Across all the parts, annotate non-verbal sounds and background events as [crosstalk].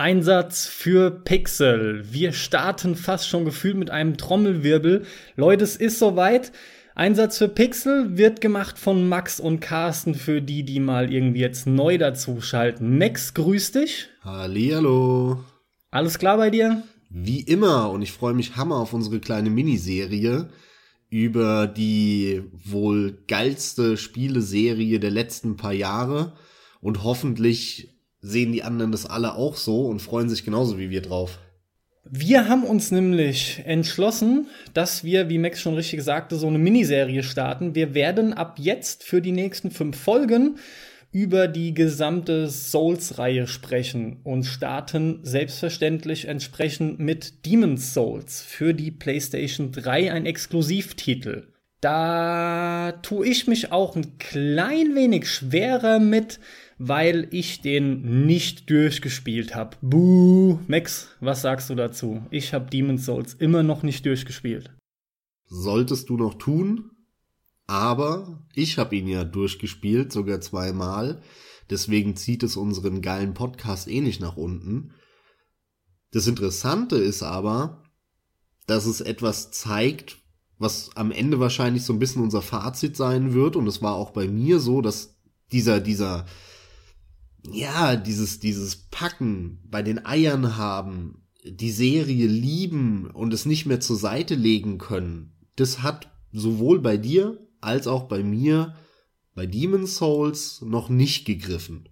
Einsatz für Pixel. Wir starten fast schon gefühlt mit einem Trommelwirbel. Leute, es ist soweit. Einsatz für Pixel wird gemacht von Max und Carsten für die, die mal irgendwie jetzt neu dazu schalten. Max, grüß dich. Hallihallo. Alles klar bei dir? Wie immer und ich freue mich hammer auf unsere kleine Miniserie über die wohl geilste Spieleserie der letzten paar Jahre und hoffentlich sehen die anderen das alle auch so und freuen sich genauso wie wir drauf. Wir haben uns nämlich entschlossen, dass wir, wie Max schon richtig sagte, so eine Miniserie starten. Wir werden ab jetzt für die nächsten fünf Folgen über die gesamte Souls-Reihe sprechen und starten selbstverständlich entsprechend mit Demon's Souls für die PlayStation 3 ein Exklusivtitel. Da tue ich mich auch ein klein wenig schwerer mit, weil ich den nicht durchgespielt habe. Buh. Max, was sagst du dazu? Ich habe Demon's Souls immer noch nicht durchgespielt. Solltest du noch tun, aber ich habe ihn ja durchgespielt, sogar zweimal. Deswegen zieht es unseren geilen Podcast eh nicht nach unten. Das Interessante ist aber, dass es etwas zeigt, was am Ende wahrscheinlich so ein bisschen unser Fazit sein wird. Und es war auch bei mir so, dass dieser, dieser ja, dieses, dieses Packen bei den Eiern haben, die Serie lieben und es nicht mehr zur Seite legen können, das hat sowohl bei dir als auch bei mir bei Demon's Souls noch nicht gegriffen.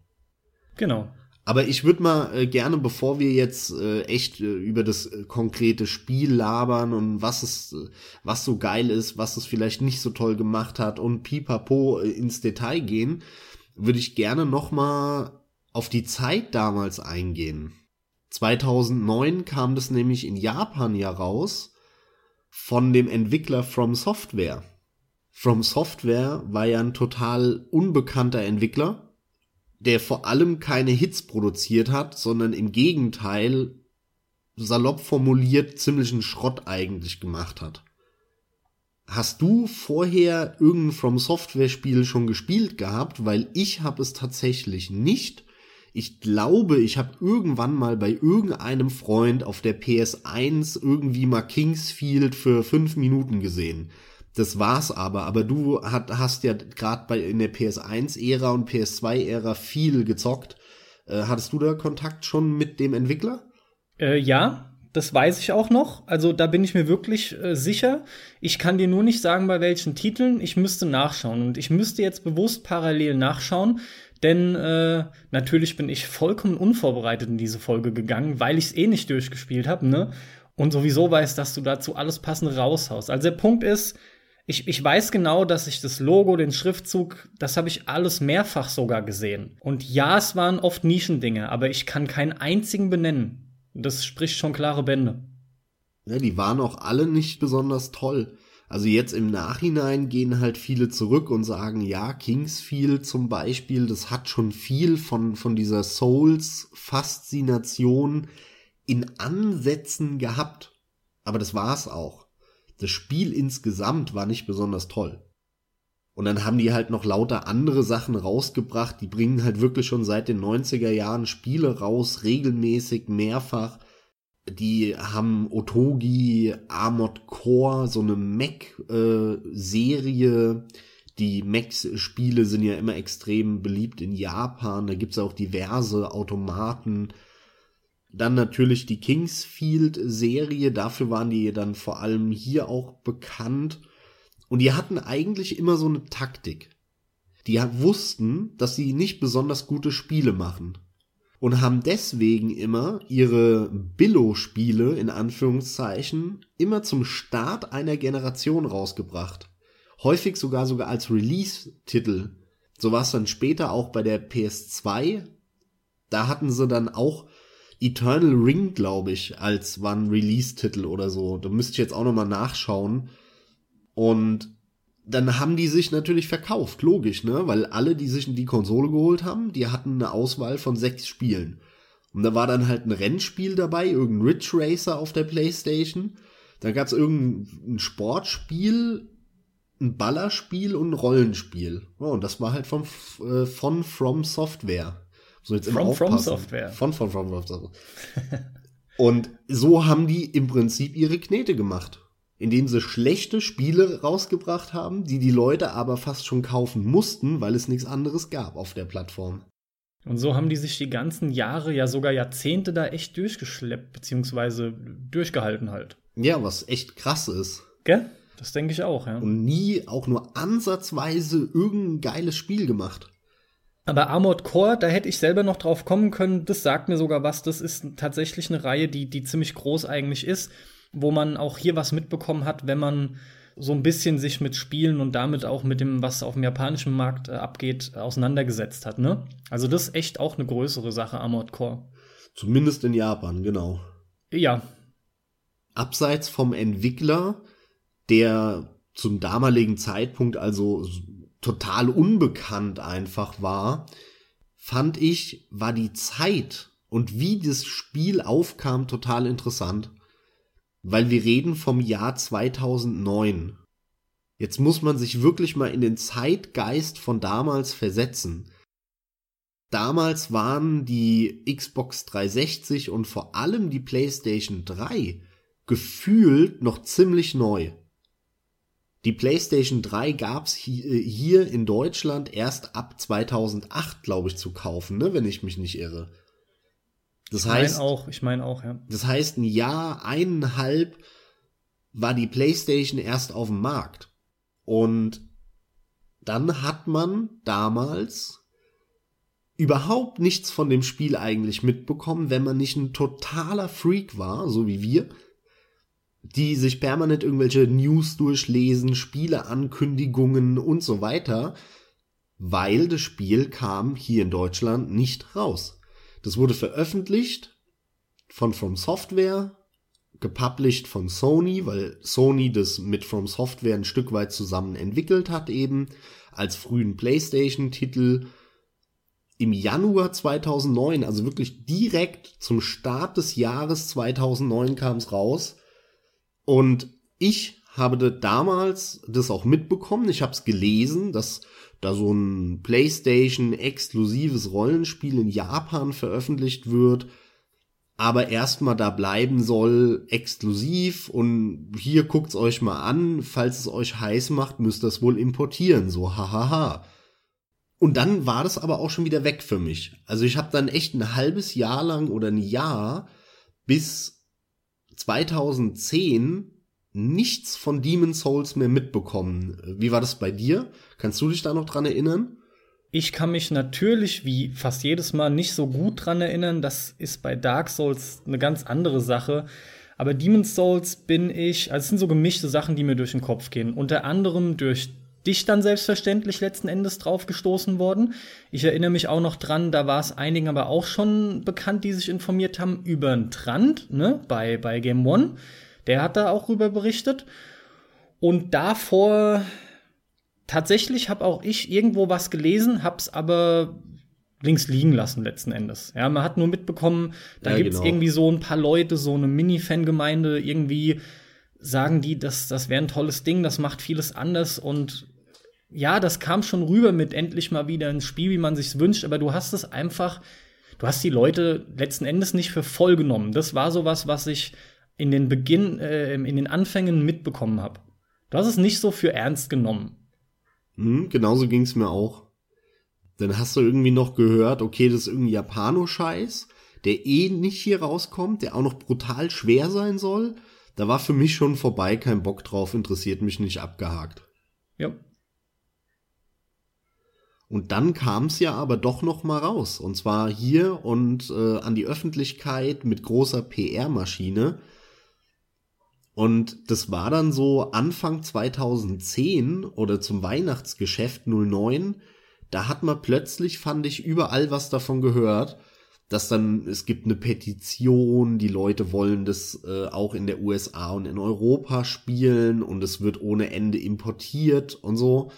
Genau. Aber ich würde mal äh, gerne, bevor wir jetzt äh, echt äh, über das äh, konkrete Spiel labern und was es, äh, was so geil ist, was es vielleicht nicht so toll gemacht hat und pipapo äh, ins Detail gehen, würde ich gerne noch mal auf die Zeit damals eingehen. 2009 kam das nämlich in Japan ja raus von dem Entwickler From Software. From Software war ja ein total unbekannter Entwickler, der vor allem keine Hits produziert hat, sondern im Gegenteil salopp formuliert ziemlichen Schrott eigentlich gemacht hat. Hast du vorher irgendein From Software Spiel schon gespielt gehabt? Weil ich habe es tatsächlich nicht ich glaube, ich habe irgendwann mal bei irgendeinem Freund auf der PS1 irgendwie mal Kingsfield für fünf Minuten gesehen. Das war's aber. Aber du hat, hast ja gerade in der PS1-Ära und PS2-Ära viel gezockt. Äh, hattest du da Kontakt schon mit dem Entwickler? Äh, ja, das weiß ich auch noch. Also da bin ich mir wirklich äh, sicher. Ich kann dir nur nicht sagen, bei welchen Titeln. Ich müsste nachschauen. Und ich müsste jetzt bewusst parallel nachschauen, denn äh, natürlich bin ich vollkommen unvorbereitet in diese Folge gegangen, weil ich es eh nicht durchgespielt habe, ne? Und sowieso weiß, dass du dazu alles passende raushaust. Also der Punkt ist, ich, ich weiß genau, dass ich das Logo, den Schriftzug, das habe ich alles mehrfach sogar gesehen. Und ja, es waren oft Nischendinge, aber ich kann keinen einzigen benennen. Das spricht schon klare Bände. Ja, die waren auch alle nicht besonders toll. Also jetzt im Nachhinein gehen halt viele zurück und sagen, ja, Kingsfield zum Beispiel, das hat schon viel von, von dieser Souls-Faszination in Ansätzen gehabt. Aber das war's auch. Das Spiel insgesamt war nicht besonders toll. Und dann haben die halt noch lauter andere Sachen rausgebracht. Die bringen halt wirklich schon seit den 90er Jahren Spiele raus, regelmäßig, mehrfach die haben Otogi, Armored Core, so eine Mech-Serie. die Mech-Spiele sind ja immer extrem beliebt in Japan. Da gibt's auch diverse Automaten. Dann natürlich die Kingsfield-Serie. Dafür waren die dann vor allem hier auch bekannt. Und die hatten eigentlich immer so eine Taktik. Die wussten, dass sie nicht besonders gute Spiele machen und haben deswegen immer ihre Billo-Spiele in Anführungszeichen immer zum Start einer Generation rausgebracht. Häufig sogar sogar als Release-Titel. So war es dann später auch bei der PS2. Da hatten sie dann auch Eternal Ring, glaube ich, als war ein Release-Titel oder so. Da müsste ich jetzt auch nochmal nachschauen. Und dann haben die sich natürlich verkauft, logisch, ne? Weil alle, die sich die Konsole geholt haben, die hatten eine Auswahl von sechs Spielen. Und da war dann halt ein Rennspiel dabei, irgendein Ridge Racer auf der Playstation. Da gab's irgendein Sportspiel, ein Ballerspiel und ein Rollenspiel. Oh, und das war halt vom, äh, von From Software. So jetzt From From Software. Von From From Software. Und so haben die im Prinzip ihre Knete gemacht. Indem sie schlechte Spiele rausgebracht haben, die die Leute aber fast schon kaufen mussten, weil es nichts anderes gab auf der Plattform. Und so haben die sich die ganzen Jahre, ja sogar Jahrzehnte da echt durchgeschleppt, beziehungsweise durchgehalten halt. Ja, was echt krass ist. Gell? Das denke ich auch, ja. Und nie auch nur ansatzweise irgendein geiles Spiel gemacht. Aber Armored Core, da hätte ich selber noch drauf kommen können, das sagt mir sogar was. Das ist tatsächlich eine Reihe, die, die ziemlich groß eigentlich ist, wo man auch hier was mitbekommen hat, wenn man so ein bisschen sich mit Spielen und damit auch mit dem, was auf dem japanischen Markt äh, abgeht, auseinandergesetzt hat. Ne? Also das ist echt auch eine größere Sache, Armored Core. Zumindest in Japan, genau. Ja. Abseits vom Entwickler der zum damaligen Zeitpunkt also total unbekannt einfach war, fand ich, war die Zeit und wie das Spiel aufkam total interessant. Weil wir reden vom Jahr 2009. Jetzt muss man sich wirklich mal in den Zeitgeist von damals versetzen. Damals waren die Xbox 360 und vor allem die PlayStation 3 gefühlt noch ziemlich neu. Die PlayStation 3 gab's äh, hier in Deutschland erst ab 2008, glaube ich, zu kaufen, ne, wenn ich mich nicht irre. Das ich heißt auch, ich meine auch, ja. Das heißt, ein Jahr, eineinhalb war die PlayStation erst auf dem Markt. Und dann hat man damals überhaupt nichts von dem Spiel eigentlich mitbekommen, wenn man nicht ein totaler Freak war, so wie wir die sich permanent irgendwelche News durchlesen, Spieleankündigungen und so weiter, weil das Spiel kam hier in Deutschland nicht raus. Das wurde veröffentlicht von From Software, gepublished von Sony, weil Sony das mit From Software ein Stück weit zusammen entwickelt hat eben, als frühen PlayStation-Titel im Januar 2009, also wirklich direkt zum Start des Jahres 2009 kam es raus und ich habe damals das auch mitbekommen. Ich habe es gelesen, dass da so ein PlayStation exklusives Rollenspiel in Japan veröffentlicht wird, aber erstmal da bleiben soll, exklusiv und hier guckt's euch mal an, falls es euch heiß macht, müsst ihr es wohl importieren, so hahaha. Und dann war das aber auch schon wieder weg für mich. Also ich habe dann echt ein halbes Jahr lang oder ein Jahr bis 2010 nichts von Demon Souls mehr mitbekommen. Wie war das bei dir? Kannst du dich da noch dran erinnern? Ich kann mich natürlich wie fast jedes Mal nicht so gut dran erinnern. Das ist bei Dark Souls eine ganz andere Sache. Aber Demon Souls bin ich, also es sind so gemischte Sachen, die mir durch den Kopf gehen. Unter anderem durch dich dann selbstverständlich letzten Endes drauf gestoßen worden. Ich erinnere mich auch noch dran, da war es einigen aber auch schon bekannt, die sich informiert haben über einen Trend, ne, bei, bei Game One. Der hat da auch rüber berichtet. Und davor tatsächlich habe auch ich irgendwo was gelesen, hab's aber links liegen lassen letzten Endes. Ja, man hat nur mitbekommen, da ja, gibt's genau. irgendwie so ein paar Leute, so eine Mini-Fangemeinde, irgendwie sagen die, das, das wäre ein tolles Ding, das macht vieles anders und ja, das kam schon rüber mit endlich mal wieder ein Spiel, wie man sich's wünscht, aber du hast es einfach, du hast die Leute letzten Endes nicht für voll genommen. Das war sowas, was ich in den Beginn, äh, in den Anfängen mitbekommen habe. Du hast es nicht so für ernst genommen. Mhm, genauso ging's mir auch. Dann hast du irgendwie noch gehört, okay, das ist irgendwie Japano-Scheiß, der eh nicht hier rauskommt, der auch noch brutal schwer sein soll. Da war für mich schon vorbei, kein Bock drauf, interessiert mich nicht abgehakt. Ja. Und dann kam es ja aber doch noch mal raus. Und zwar hier und äh, an die Öffentlichkeit mit großer PR-Maschine. Und das war dann so Anfang 2010 oder zum Weihnachtsgeschäft 09. Da hat man plötzlich, fand ich, überall was davon gehört dass dann, es gibt eine Petition, die Leute wollen das äh, auch in der USA und in Europa spielen und es wird ohne Ende importiert und so.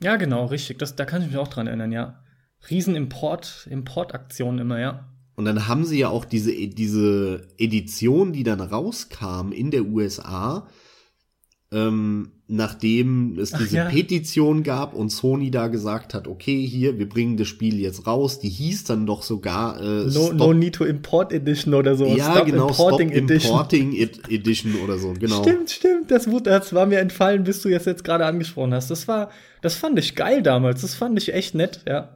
Ja, genau, richtig. Das, da kann ich mich auch dran erinnern, ja. Riesenimport, Importaktionen immer, ja. Und dann haben sie ja auch diese, diese Edition, die dann rauskam in der USA, ähm, nachdem es diese ja. Petition gab und Sony da gesagt hat, okay, hier, wir bringen das Spiel jetzt raus. Die hieß dann doch sogar äh, No, no Need to Import Edition oder so. ja, Stop genau, Importing Stop Edition. Importing Ed- Edition oder so, genau. Stimmt, stimmt. Das, wurde- das war mir entfallen, bis du jetzt, jetzt gerade angesprochen hast. Das war, das fand ich geil damals. Das fand ich echt nett, ja.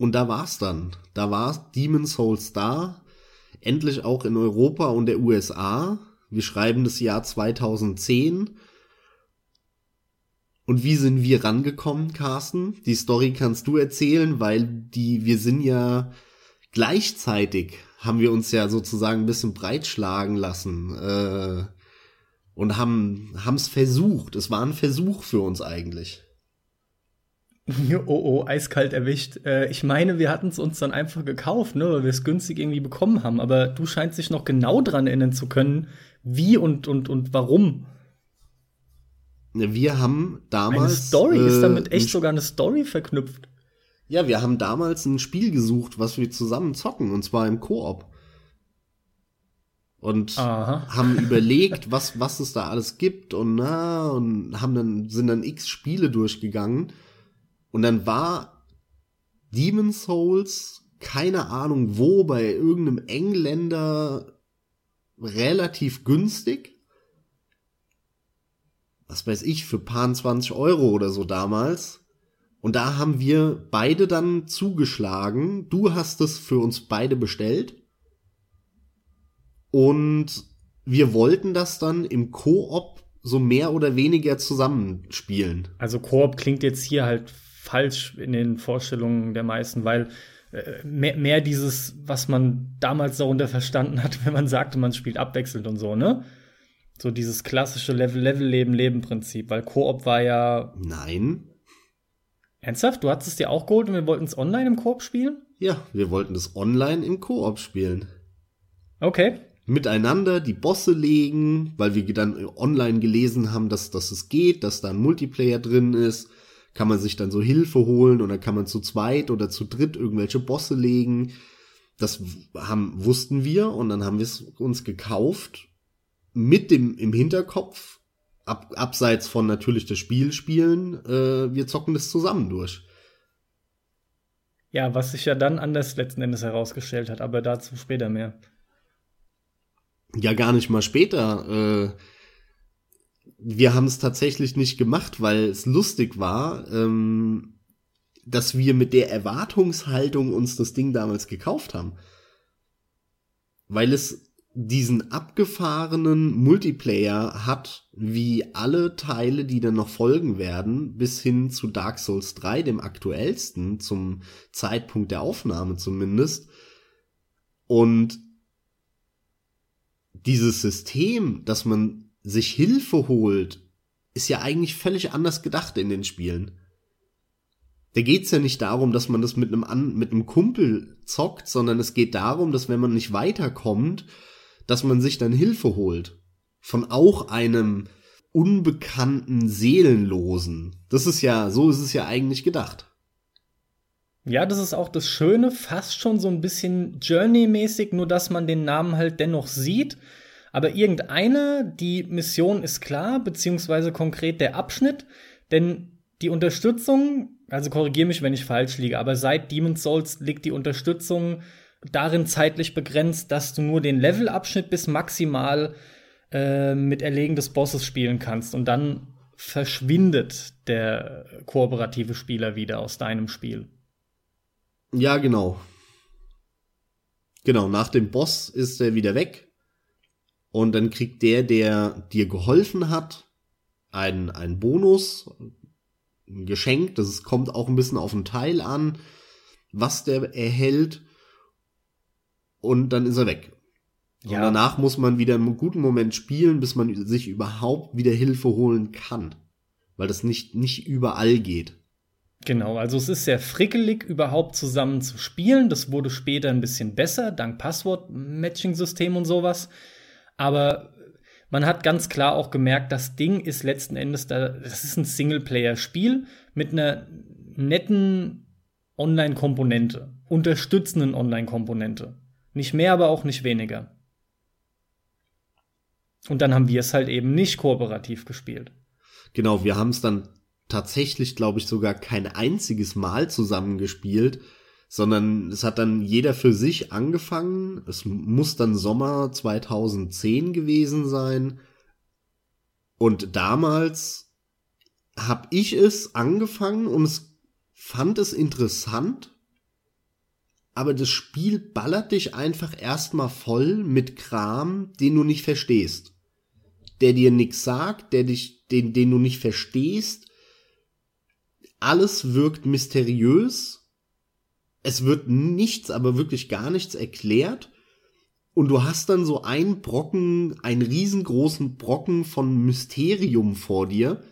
Und da war's dann. Da war Demon's Souls da. Endlich auch in Europa und der USA. Wir schreiben das Jahr 2010. Und wie sind wir rangekommen, Carsten? Die Story kannst du erzählen, weil die, wir sind ja gleichzeitig, haben wir uns ja sozusagen ein bisschen breitschlagen lassen, äh, und haben, haben's versucht. Es war ein Versuch für uns eigentlich. [laughs] Oh, oh, eiskalt erwischt. Äh, ich meine, wir hatten es uns dann einfach gekauft, ne, weil wir es günstig irgendwie bekommen haben. Aber du scheinst dich noch genau dran erinnern zu können, wie und, und, und warum. Wir haben damals. Eine Story ist damit äh, echt sogar eine Story verknüpft. Ja, wir haben damals ein Spiel gesucht, was wir zusammen zocken, und zwar im Koop. Und Aha. haben [laughs] überlegt, was, was es da alles gibt und na, und haben dann, sind dann x Spiele durchgegangen. Und dann war Demon's Souls, keine Ahnung wo, bei irgendeinem Engländer relativ günstig. Was weiß ich, für paar 20 Euro oder so damals. Und da haben wir beide dann zugeschlagen. Du hast es für uns beide bestellt. Und wir wollten das dann im Koop so mehr oder weniger zusammenspielen. Also Koop klingt jetzt hier halt falsch in den Vorstellungen der meisten, weil äh, mehr, mehr dieses, was man damals darunter verstanden hat, [laughs] wenn man sagte, man spielt abwechselnd und so, ne? So dieses klassische Level-Level-Leben-Leben-Prinzip, weil Koop war ja Nein. ernsthaft, du hattest es dir auch geholt und wir wollten es online im Koop spielen? Ja, wir wollten das online im Koop spielen. Okay. Miteinander die Bosse legen, weil wir dann online gelesen haben, dass, dass es geht, dass da ein Multiplayer drin ist. Kann man sich dann so Hilfe holen oder kann man zu zweit oder zu dritt irgendwelche Bosse legen. Das haben, wussten wir und dann haben wir es uns gekauft mit dem im Hinterkopf, ab, abseits von natürlich das Spiel spielen, äh, wir zocken das zusammen durch. Ja, was sich ja dann anders letzten Endes herausgestellt hat, aber dazu später mehr. Ja, gar nicht mal später. Äh, wir haben es tatsächlich nicht gemacht, weil es lustig war, ähm, dass wir mit der Erwartungshaltung uns das Ding damals gekauft haben. Weil es diesen abgefahrenen Multiplayer hat, wie alle Teile, die dann noch folgen werden, bis hin zu Dark Souls 3, dem aktuellsten, zum Zeitpunkt der Aufnahme zumindest. Und dieses System, dass man sich Hilfe holt, ist ja eigentlich völlig anders gedacht in den Spielen. Da geht's ja nicht darum, dass man das mit einem, An mit einem Kumpel zockt, sondern es geht darum, dass wenn man nicht weiterkommt, dass man sich dann Hilfe holt. Von auch einem unbekannten Seelenlosen. Das ist ja, so ist es ja eigentlich gedacht. Ja, das ist auch das Schöne, fast schon so ein bisschen Journey-mäßig, nur dass man den Namen halt dennoch sieht. Aber irgendeine, die Mission ist klar, beziehungsweise konkret der Abschnitt, denn die Unterstützung, also korrigiere mich, wenn ich falsch liege, aber seit Demon's Souls liegt die Unterstützung darin zeitlich begrenzt, dass du nur den Levelabschnitt bis maximal äh, mit Erlegen des Bosses spielen kannst und dann verschwindet der kooperative Spieler wieder aus deinem Spiel. Ja, genau. Genau, nach dem Boss ist er wieder weg. Und dann kriegt der, der dir geholfen hat, einen, einen Bonus, ein Geschenk. Das ist, kommt auch ein bisschen auf den Teil an, was der erhält. Und dann ist er weg. Und Ja. danach muss man wieder einen guten Moment spielen, bis man sich überhaupt wieder Hilfe holen kann. Weil das nicht, nicht überall geht. Genau, also es ist sehr frickelig, überhaupt zusammen zu spielen. Das wurde später ein bisschen besser, dank Passwort-Matching-System und sowas. Aber man hat ganz klar auch gemerkt, das Ding ist letzten Endes, da, das ist ein Singleplayer-Spiel mit einer netten Online-Komponente, unterstützenden Online-Komponente. Nicht mehr, aber auch nicht weniger. Und dann haben wir es halt eben nicht kooperativ gespielt. Genau, wir haben es dann tatsächlich, glaube ich, sogar kein einziges Mal zusammengespielt, sondern es hat dann jeder für sich angefangen. Es muss dann Sommer 2010 gewesen sein. Und damals habe ich es angefangen und es fand es interessant, aber das Spiel ballert dich einfach erstmal voll mit Kram, den du nicht verstehst. Der dir nichts sagt, der dich, den, den du nicht verstehst. Alles wirkt mysteriös. Es wird nichts, aber wirklich gar nichts erklärt. Und du hast dann so einen Brocken, einen riesengroßen Brocken von Mysterium vor dir,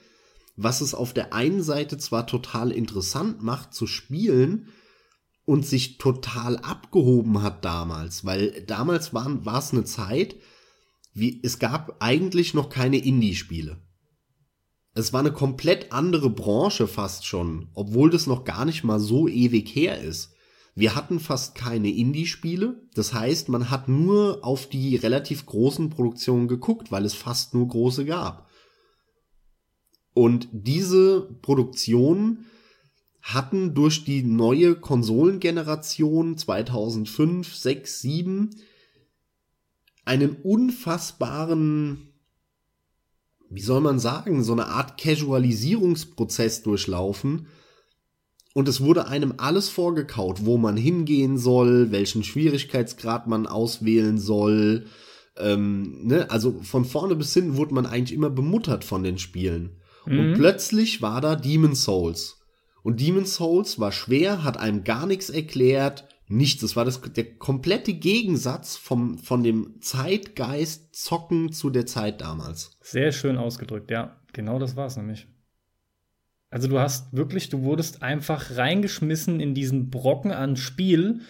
was es auf der einen Seite zwar total interessant macht zu spielen, und sich total abgehoben hat damals, weil damals war, es eine Zeit, wie, es gab eigentlich noch keine Indie-Spiele. Es war eine komplett andere Branche fast schon, obwohl das noch gar nicht mal so ewig her ist. Wir hatten fast keine Indie-Spiele, das heißt, man hat nur auf die relativ großen Produktionen geguckt, weil es fast nur große gab. Und diese Produktionen hatten durch die neue Konsolengeneration 2005, 6, 7 einen unfassbaren, wie soll man sagen, so eine Art Casualisierungsprozess durchlaufen. Und es wurde einem alles vorgekaut, wo man hingehen soll, welchen Schwierigkeitsgrad man auswählen soll. Ähm, ne? Also von vorne bis hinten wurde man eigentlich immer bemuttert von den Spielen. Mhm. Und plötzlich war da Demon Souls. Und Demon's Souls war schwer, hat einem gar nichts erklärt, nichts. Es war das, der komplette Gegensatz vom, von dem Zeitgeist Zocken zu der Zeit damals. Sehr schön ausgedrückt, ja. Genau das war es nämlich. Also du hast wirklich, du wurdest einfach reingeschmissen in diesen Brocken an Spiel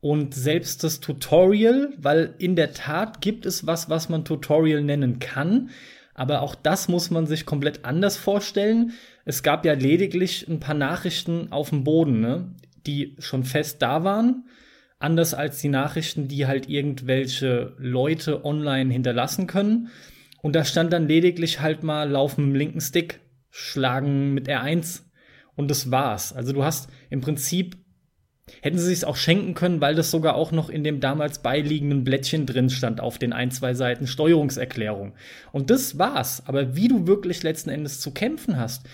und selbst das Tutorial, weil in der Tat gibt es was, was man Tutorial nennen kann, aber auch das muss man sich komplett anders vorstellen. Es gab ja lediglich ein paar Nachrichten auf dem Boden, ne, die schon fest da waren. Anders als die Nachrichten, die halt irgendwelche Leute online hinterlassen können. Und da stand dann lediglich halt mal laufen dem linken Stick, schlagen mit R1 und das war's. Also du hast im Prinzip Hätten sie sich auch schenken können, weil das sogar auch noch in dem damals beiliegenden Blättchen drin stand auf den ein, zwei Seiten Steuerungserklärung. Und das war's. Aber wie du wirklich letzten Endes zu kämpfen hast,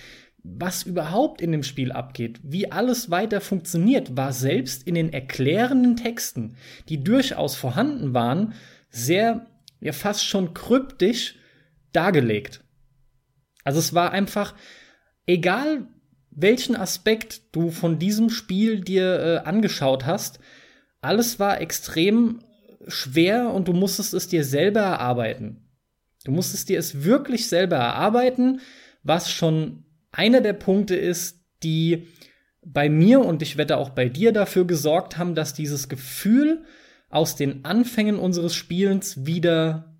was überhaupt in dem Spiel abgeht, wie alles weiter funktioniert, war selbst in den erklärenden Texten, die durchaus vorhanden waren, sehr, ja fast schon kryptisch dargelegt. Also es war einfach, egal welchen Aspekt du von diesem Spiel dir äh, angeschaut hast, alles war extrem schwer und du musstest es dir selber erarbeiten. Du musstest dir es wirklich selber erarbeiten, was schon einer der Punkte ist, die bei mir und ich wette auch bei dir dafür gesorgt haben, dass dieses Gefühl aus den Anfängen unseres Spielens wieder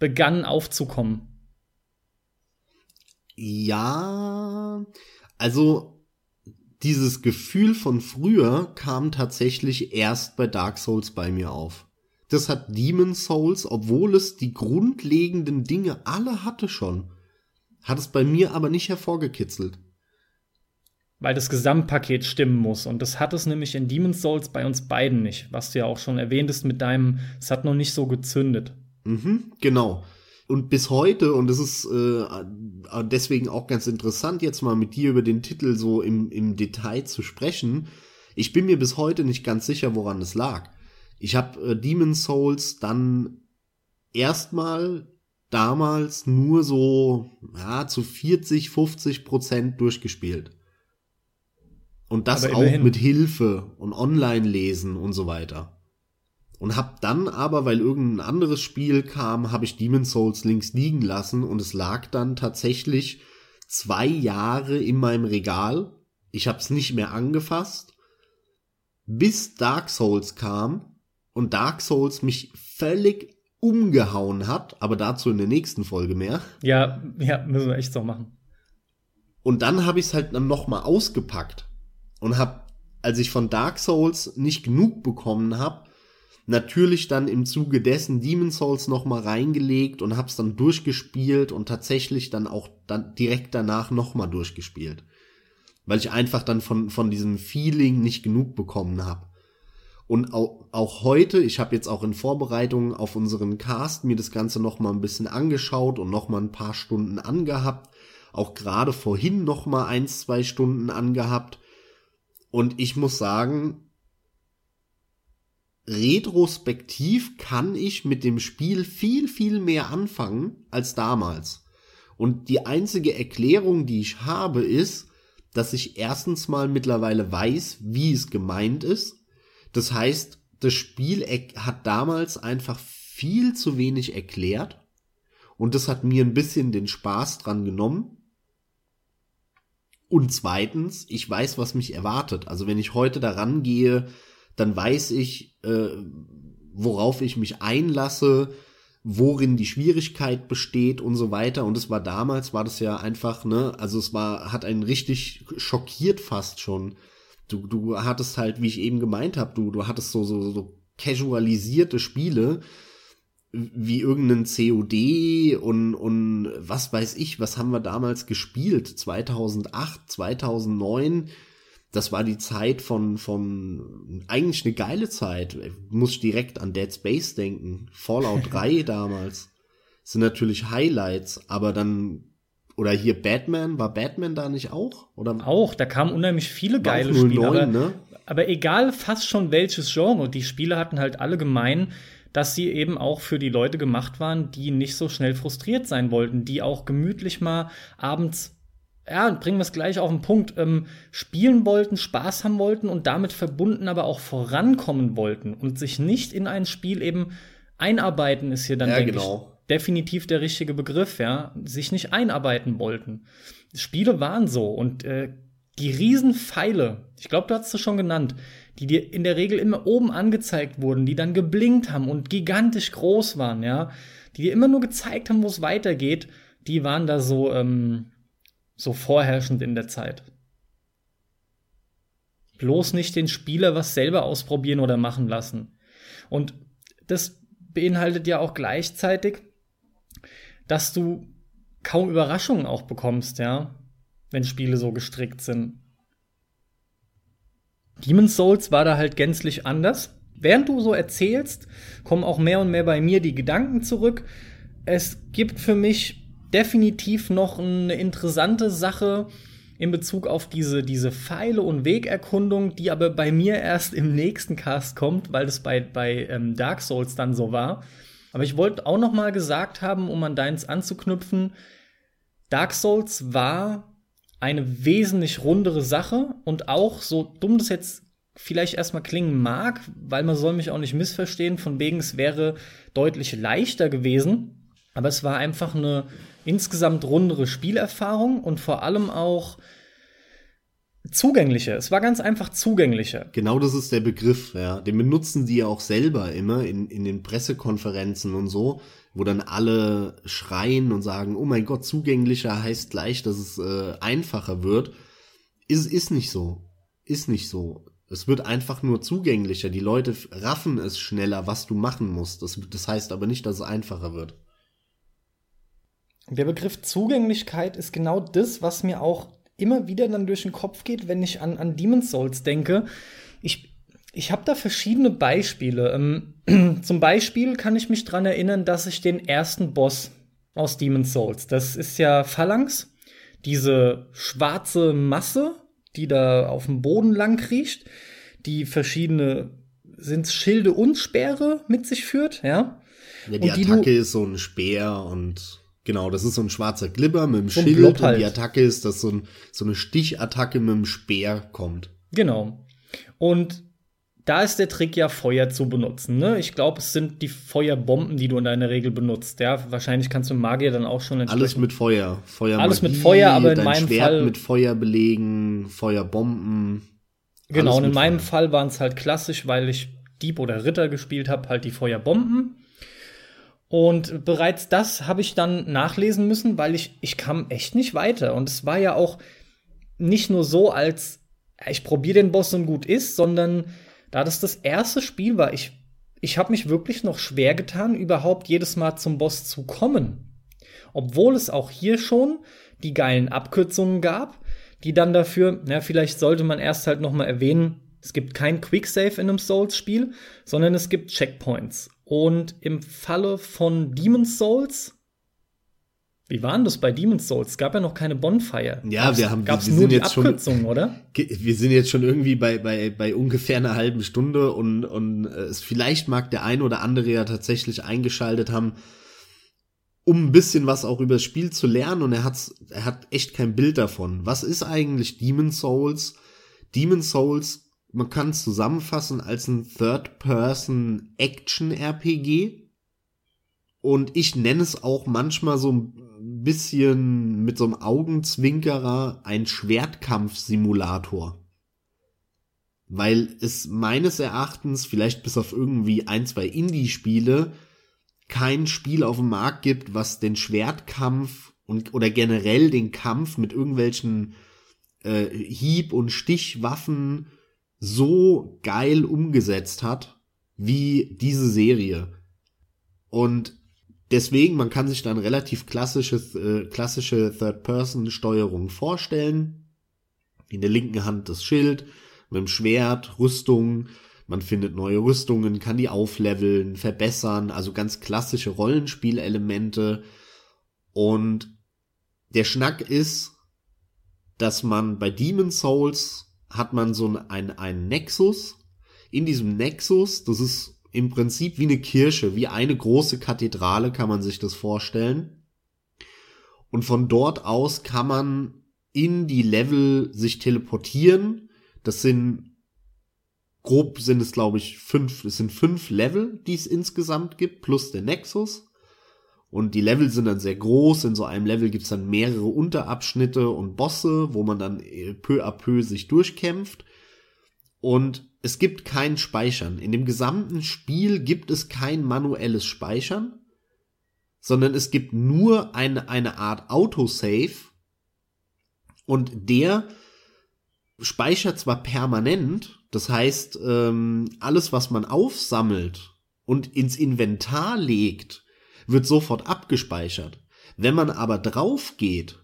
begann aufzukommen. Ja, also dieses Gefühl von früher kam tatsächlich erst bei Dark Souls bei mir auf. Das hat Demon Souls, obwohl es die grundlegenden Dinge alle hatte schon, hat es bei mir aber nicht hervorgekitzelt. Weil das Gesamtpaket stimmen muss. Und das hat es nämlich in Demon Souls bei uns beiden nicht, was du ja auch schon erwähntest mit deinem, es hat noch nicht so gezündet. Mhm, genau und bis heute, und das ist äh, deswegen auch ganz interessant, jetzt mal mit dir über den Titel so im, im Detail zu sprechen, ich bin mir bis heute nicht ganz sicher, woran es lag. Ich habe äh, Demon Souls dann erstmal damals nur so ja, zu 40, 50 Prozent durchgespielt. Und das auch mit Hilfe und Online-Lesen und so weiter. Und hab dann aber, weil irgendein anderes Spiel kam, habe ich Demon Souls links liegen lassen und es lag dann tatsächlich zwei Jahre in meinem Regal. Ich habe es nicht mehr angefasst, bis Dark Souls kam und Dark Souls mich völlig umgehauen hat, aber dazu in der nächsten Folge mehr. Ja, ja, müssen wir echt so machen. Und dann habe ich es halt dann noch mal ausgepackt und habe, als ich von Dark Souls nicht genug bekommen habe, natürlich dann im Zuge dessen Demon Souls noch mal reingelegt und hab's dann durchgespielt und tatsächlich dann auch dann direkt danach noch mal durchgespielt, weil ich einfach dann von von diesem Feeling nicht genug bekommen habe. Und auch, auch heute, ich habe jetzt auch in Vorbereitung auf unseren Cast mir das Ganze noch mal ein bisschen angeschaut und noch mal ein paar Stunden angehabt, auch gerade vorhin noch mal eins zwei Stunden angehabt. Und ich muss sagen, retrospektiv kann ich mit dem Spiel viel, viel mehr anfangen als damals. Und die einzige Erklärung, die ich habe, ist, dass ich erstens mal mittlerweile weiß, wie es gemeint ist. Das heißt, das Spiel hat damals einfach viel zu wenig erklärt. Und das hat mir ein bisschen den Spaß dran genommen. Und zweitens, ich weiß, was mich erwartet. Also wenn ich heute daran gehe, dann weiß ich, äh, worauf ich mich einlasse, worin die Schwierigkeit besteht und so weiter. Und es war damals, war das ja einfach, ne, also es war, hat einen richtig schockiert fast schon. Du, du hattest halt, wie ich eben gemeint habe, du, du hattest so, so, so casualisierte Spiele, wie irgendeinen COD und, und was weiß ich, was haben wir damals gespielt? 2008, 2009, das war die Zeit von, von, eigentlich eine geile Zeit. Muss ich direkt an Dead Space denken. Fallout [laughs] 3 damals. Sind natürlich Highlights, aber dann, oder hier Batman, war Batman da nicht auch? Oder? Auch, da kamen unheimlich viele geile 09, Spiele. Aber, ne? aber egal fast schon welches Genre, die Spiele hatten halt alle gemein, dass sie eben auch für die Leute gemacht waren, die nicht so schnell frustriert sein wollten, die auch gemütlich mal abends ja, bringen wir es gleich auf den Punkt, ähm, spielen wollten, Spaß haben wollten und damit verbunden aber auch vorankommen wollten und sich nicht in ein Spiel eben einarbeiten, ist hier dann, ja, denke genau. ich, definitiv der richtige Begriff, ja, sich nicht einarbeiten wollten. Spiele waren so und äh, die Riesenpfeile, ich glaube, du hast es schon genannt, die dir in der Regel immer oben angezeigt wurden, die dann geblinkt haben und gigantisch groß waren, ja, die dir immer nur gezeigt haben, wo es weitergeht, die waren da so, ähm, so vorherrschend in der Zeit. Bloß nicht den Spieler was selber ausprobieren oder machen lassen. Und das beinhaltet ja auch gleichzeitig, dass du kaum Überraschungen auch bekommst, ja, wenn Spiele so gestrickt sind. Demon's Souls war da halt gänzlich anders. Während du so erzählst, kommen auch mehr und mehr bei mir die Gedanken zurück. Es gibt für mich definitiv noch eine interessante Sache in Bezug auf diese, diese Pfeile- und Wegerkundung, die aber bei mir erst im nächsten Cast kommt, weil das bei, bei ähm, Dark Souls dann so war. Aber ich wollte auch noch mal gesagt haben, um an deins anzuknüpfen, Dark Souls war eine wesentlich rundere Sache und auch, so dumm das jetzt vielleicht erstmal klingen mag, weil man soll mich auch nicht missverstehen, von wegen es wäre deutlich leichter gewesen, aber es war einfach eine insgesamt rundere Spielerfahrung und vor allem auch zugänglicher. Es war ganz einfach zugänglicher. Genau das ist der Begriff, ja. Den benutzen die ja auch selber immer in, in den Pressekonferenzen und so, wo dann alle schreien und sagen, oh mein Gott, zugänglicher heißt gleich, dass es äh, einfacher wird. Ist, ist nicht so. Ist nicht so. Es wird einfach nur zugänglicher. Die Leute raffen es schneller, was du machen musst. Das, das heißt aber nicht, dass es einfacher wird. Der Begriff Zugänglichkeit ist genau das, was mir auch immer wieder dann durch den Kopf geht, wenn ich an, an Demon's Souls denke. Ich, ich habe da verschiedene Beispiele. Ähm, [clears throat] zum Beispiel kann ich mich daran erinnern, dass ich den ersten Boss aus Demon's Souls, das ist ja Phalanx, diese schwarze Masse, die da auf dem Boden lang kriecht, die verschiedene sind Schilde und Speere mit sich führt, ja. ja die, die Attacke ist so ein Speer und Genau, das ist so ein schwarzer Glibber mit dem so Schild halt. und die Attacke ist, dass so, ein, so eine Stichattacke mit dem Speer kommt. Genau. Und da ist der Trick ja Feuer zu benutzen. Ne? Ich glaube, es sind die Feuerbomben, die du in deiner Regel benutzt. Ja, wahrscheinlich kannst du Magier dann auch schon Alles mit Feuer. Feuer Alles mit Feuer, aber in meinem Schwert Fall mit Feuer belegen, Feuerbomben. Genau, und in meinem Feuer. Fall waren es halt klassisch, weil ich Dieb oder Ritter gespielt habe, halt die Feuerbomben. Und bereits das habe ich dann nachlesen müssen, weil ich, ich kam echt nicht weiter. Und es war ja auch nicht nur so, als ich probiere den Boss und gut ist, sondern da das das erste Spiel war, ich, ich habe mich wirklich noch schwer getan, überhaupt jedes Mal zum Boss zu kommen. Obwohl es auch hier schon die geilen Abkürzungen gab, die dann dafür, na, vielleicht sollte man erst halt noch mal erwähnen, es gibt kein Quicksave in einem Souls-Spiel, sondern es gibt Checkpoints. Und im Falle von Demon's Souls, wie waren das bei Demon's Souls? Es gab ja noch keine Bonfire. Ja, gab's, wir haben gab's wir nur sind die jetzt Abkürzungen, schon, oder? Wir sind jetzt schon irgendwie bei, bei, bei ungefähr einer halben Stunde und, und äh, es vielleicht mag der ein oder andere ja tatsächlich eingeschaltet haben, um ein bisschen was auch über das Spiel zu lernen und er hat, er hat echt kein Bild davon. Was ist eigentlich Demon's Souls? Demon's Souls man kann es zusammenfassen als ein Third-Person-Action-RPG. Und ich nenne es auch manchmal so ein bisschen mit so einem Augenzwinkerer ein Schwertkampf-Simulator. Weil es meines Erachtens, vielleicht bis auf irgendwie ein, zwei Indie-Spiele, kein Spiel auf dem Markt gibt, was den Schwertkampf und oder generell den Kampf mit irgendwelchen äh, Hieb- und Stichwaffen so geil umgesetzt hat wie diese Serie. Und deswegen, man kann sich dann relativ klassisches, äh, klassische Third-Person-Steuerung vorstellen. In der linken Hand das Schild, mit dem Schwert, Rüstung, man findet neue Rüstungen, kann die aufleveln, verbessern, also ganz klassische Rollenspielelemente. Und der Schnack ist, dass man bei Demon's Souls hat man so ein, ein Nexus. In diesem Nexus, das ist im Prinzip wie eine Kirche, wie eine große Kathedrale kann man sich das vorstellen. Und von dort aus kann man in die Level sich teleportieren. Das sind grob sind es glaube ich fünf, es sind fünf Level, die es insgesamt gibt, plus der Nexus. Und die Level sind dann sehr groß. In so einem Level gibt's dann mehrere Unterabschnitte und Bosse, wo man dann äh, peu à peu sich durchkämpft. Und es gibt kein Speichern. In dem gesamten Spiel gibt es kein manuelles Speichern, sondern es gibt nur eine, eine Art Autosave. Und der speichert zwar permanent, das heißt, ähm, alles, was man aufsammelt und ins Inventar legt, wird sofort abgespeichert. Wenn man aber drauf geht,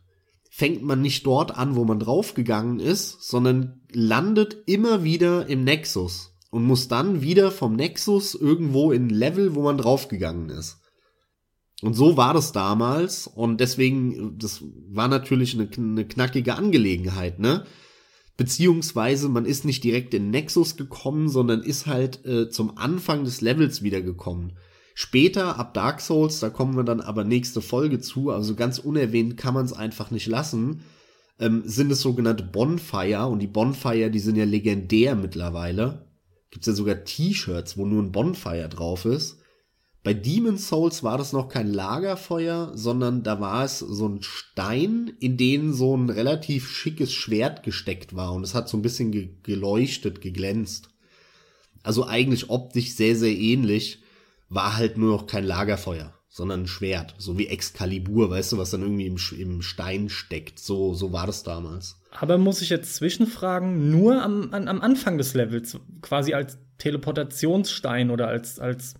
fängt man nicht dort an, wo man draufgegangen ist, sondern landet immer wieder im Nexus und muss dann wieder vom Nexus irgendwo in Level, wo man draufgegangen ist. Und so war das damals und deswegen, das war natürlich eine, eine knackige Angelegenheit, ne? Beziehungsweise man ist nicht direkt in Nexus gekommen, sondern ist halt äh, zum Anfang des Levels wiedergekommen. Später, ab Dark Souls, da kommen wir dann aber nächste Folge zu, also ganz unerwähnt kann man es einfach nicht lassen, ähm, sind es sogenannte Bonfire und die Bonfire, die sind ja legendär mittlerweile. Gibt's ja sogar T-Shirts, wo nur ein Bonfire drauf ist. Bei Demon's Souls war das noch kein Lagerfeuer, sondern da war es so ein Stein, in den so ein relativ schickes Schwert gesteckt war und es hat so ein bisschen ge geleuchtet, geglänzt. Also eigentlich optisch sehr, sehr ähnlich war halt nur noch kein Lagerfeuer, sondern ein Schwert, so wie Excalibur, weißt du, was dann irgendwie im, im Stein steckt. So, so war das damals. Aber muss ich jetzt zwischenfragen, nur am, an, am Anfang des Levels, quasi als Teleportationsstein oder als, als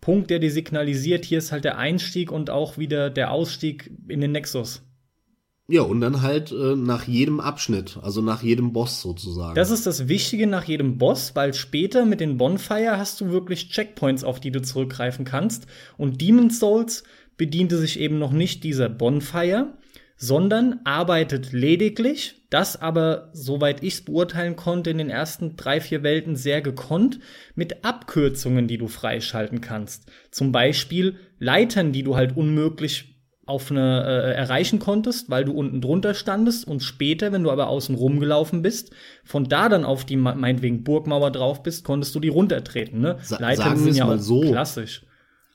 Punkt, der dir signalisiert, hier ist halt der Einstieg und auch wieder der Ausstieg in den Nexus. Ja, und dann halt äh, nach jedem Abschnitt, also nach jedem Boss sozusagen. Das ist das Wichtige nach jedem Boss, weil später mit den Bonfire hast du wirklich Checkpoints, auf die du zurückgreifen kannst. Und Demon's Souls bediente sich eben noch nicht dieser Bonfire, sondern arbeitet lediglich, das aber, soweit ich es beurteilen konnte, in den ersten drei, vier Welten sehr gekonnt, mit Abkürzungen, die du freischalten kannst. Zum Beispiel Leitern, die du halt unmöglich auf eine äh, erreichen konntest, weil du unten drunter standest und später, wenn du aber außen rumgelaufen bist, von da dann auf die meinetwegen Burgmauer drauf bist, konntest du die runtertreten. Ne? Sa Leitern sind ja auch so. klassisch.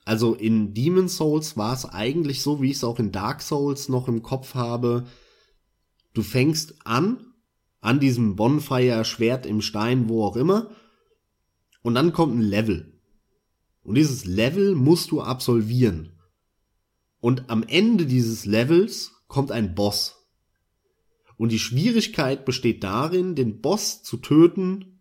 Also in Demon's Souls war es eigentlich so, wie ich es auch in Dark Souls noch im Kopf habe. Du fängst an, an diesem Bonfire, Schwert im Stein, wo auch immer, und dann kommt ein Level. Und dieses Level musst du absolvieren. Und am Ende dieses Levels kommt ein Boss. Und die Schwierigkeit besteht darin, den Boss zu töten,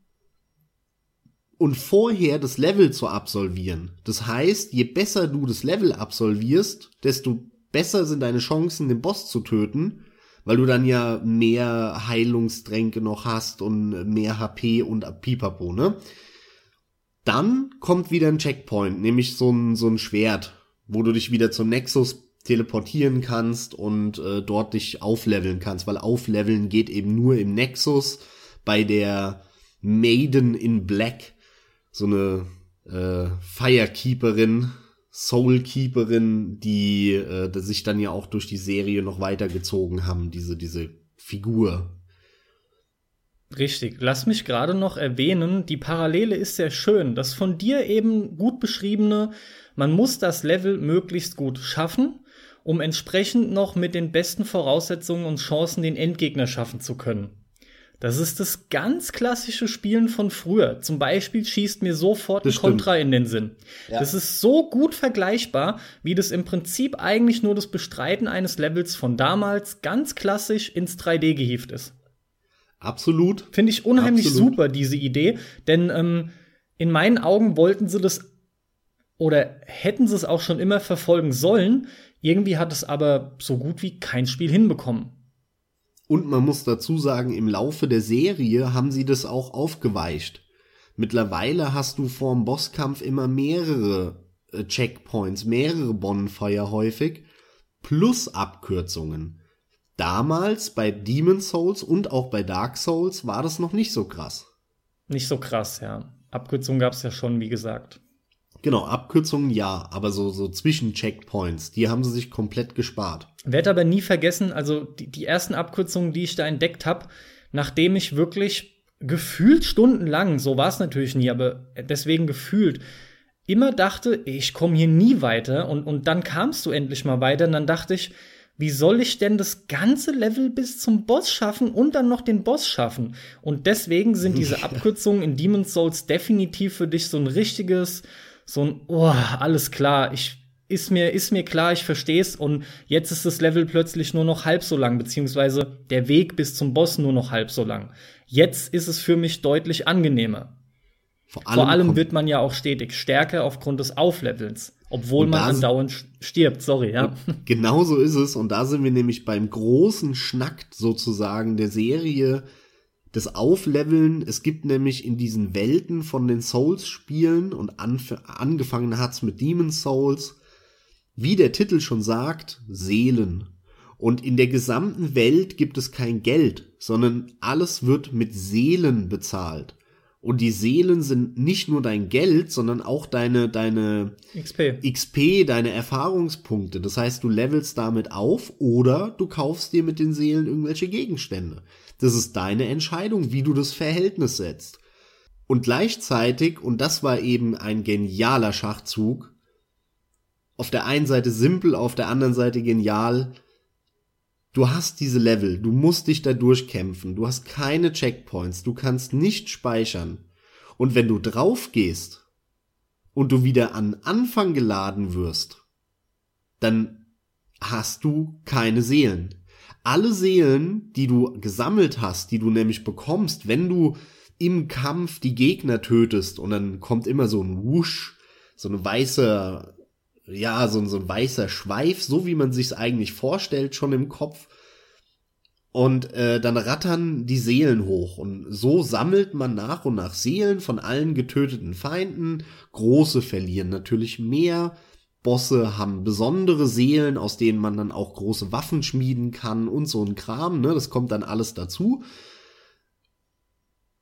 und vorher das Level zu absolvieren. Das heißt, je besser du das Level absolvierst, desto besser sind deine Chancen, den Boss zu töten, weil du dann ja mehr Heilungstränke noch hast und mehr HP und Pipapo, ne? Dann kommt wieder ein Checkpoint, nämlich so ein, so ein Schwert, wo du dich wieder zum Nexus teleportieren kannst und äh, dort dich aufleveln kannst, weil aufleveln geht eben nur im Nexus bei der Maiden in Black, so eine äh, Firekeeperin, Soulkeeperin, die äh, sich dann ja auch durch die Serie noch weitergezogen haben, diese, diese Figur. Richtig. Lass mich gerade noch erwähnen, die Parallele ist sehr schön. Das von dir eben gut beschriebene, man muss das Level möglichst gut schaffen, um entsprechend noch mit den besten Voraussetzungen und Chancen den Endgegner schaffen zu können. Das ist das ganz klassische Spielen von früher. Zum Beispiel schießt mir sofort ein Kontra in den Sinn. Ja. Das ist so gut vergleichbar, wie das im Prinzip eigentlich nur das Bestreiten eines Levels von damals ganz klassisch ins 3D gehievt ist. Absolut. Finde ich unheimlich Absolut. super, diese Idee. Denn ähm, in meinen Augen wollten sie das oder hätten sie es auch schon immer verfolgen sollen. Irgendwie hat es aber so gut wie kein Spiel hinbekommen. Und man muss dazu sagen, im Laufe der Serie haben sie das auch aufgeweicht. Mittlerweile hast du vorm Bosskampf immer mehrere äh, Checkpoints, mehrere Bonfire häufig, plus Abkürzungen. Damals bei Demon Souls und auch bei Dark Souls war das noch nicht so krass. Nicht so krass, ja. Abkürzungen gab es ja schon, wie gesagt. Genau, Abkürzungen ja, aber so, so Zwischen-Checkpoints, die haben sie sich komplett gespart. Werd aber nie vergessen, also die, die ersten Abkürzungen, die ich da entdeckt habe, nachdem ich wirklich gefühlt stundenlang, so war es natürlich nie, aber deswegen gefühlt, immer dachte, ich komme hier nie weiter und, und dann kamst du endlich mal weiter und dann dachte ich, wie soll ich denn das ganze Level bis zum Boss schaffen und dann noch den Boss schaffen? Und deswegen sind [laughs] diese Abkürzungen in Demon's Souls definitiv für dich so ein richtiges so ein, oh, alles klar, ich ist mir, ist mir klar, ich verstehe es und jetzt ist das Level plötzlich nur noch halb so lang, beziehungsweise der Weg bis zum Boss nur noch halb so lang. Jetzt ist es für mich deutlich angenehmer. Vor allem, Vor allem wird man ja auch stetig stärker aufgrund des Auflevelns, obwohl man andauernd stirbt, sorry, ja. Genau so ist es und da sind wir nämlich beim großen Schnack sozusagen der Serie, das Aufleveln. Es gibt nämlich in diesen Welten von den Souls-Spielen und angefangen hat's mit Demon's Souls, wie der Titel schon sagt, Seelen. Und in der gesamten Welt gibt es kein Geld, sondern alles wird mit Seelen bezahlt. Und die Seelen sind nicht nur dein Geld, sondern auch deine, deine XP. XP, deine Erfahrungspunkte. Das heißt, du levelst damit auf oder du kaufst dir mit den Seelen irgendwelche Gegenstände. Das ist deine Entscheidung, wie du das Verhältnis setzt. Und gleichzeitig, und das war eben ein genialer Schachzug, auf der einen Seite simpel, auf der anderen Seite genial, du hast diese Level, du musst dich da durchkämpfen, du hast keine Checkpoints, du kannst nicht speichern. Und wenn du drauf gehst und du wieder an Anfang geladen wirst, dann hast du keine Seelen alle Seelen, die du gesammelt hast, die du nämlich bekommst, wenn du im Kampf die Gegner tötest und dann kommt immer so ein Wusch, so ein weißer, ja, so ein, so ein weißer Schweif, so wie man sich's eigentlich vorstellt, schon im Kopf. Und äh, dann rattern die Seelen hoch. Und so sammelt man nach und nach Seelen von allen getöteten Feinden. Große verlieren natürlich mehr, Bosse haben besondere Seelen, aus denen man dann auch große Waffen schmieden kann und so ein Kram, ne? Das kommt dann alles dazu.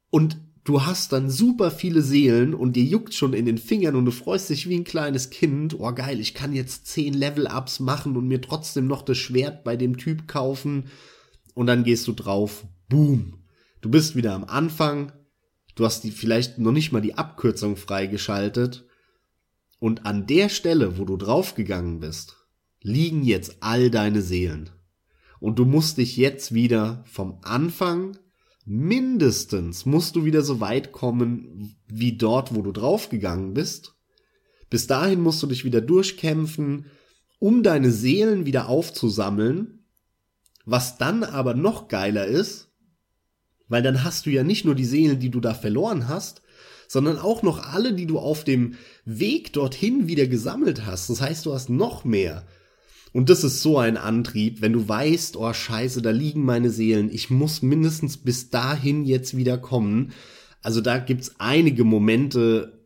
Und du hast dann super viele Seelen und dir juckt schon in den Fingern und du freust dich wie ein kleines Kind. Oh geil, ich kann jetzt zehn Level-Ups machen und mir trotzdem noch das Schwert bei dem Typ kaufen. Und dann gehst du drauf, boom. Du bist wieder am Anfang. Du hast die vielleicht noch nicht mal die Abkürzung freigeschaltet und an der Stelle, wo du draufgegangen bist, liegen jetzt all deine Seelen. Und du musst dich jetzt wieder vom Anfang mindestens musst du wieder so weit kommen wie dort, wo du draufgegangen bist. Bis dahin musst du dich wieder durchkämpfen, um deine Seelen wieder aufzusammeln. Was dann aber noch geiler ist, weil dann hast du ja nicht nur die Seelen, die du da verloren hast, sondern auch noch alle, die du auf dem Weg dorthin wieder gesammelt hast. Das heißt, du hast noch mehr. Und das ist so ein Antrieb, wenn du weißt, oh scheiße, da liegen meine Seelen, ich muss mindestens bis dahin jetzt wieder kommen. Also da gibt's einige Momente,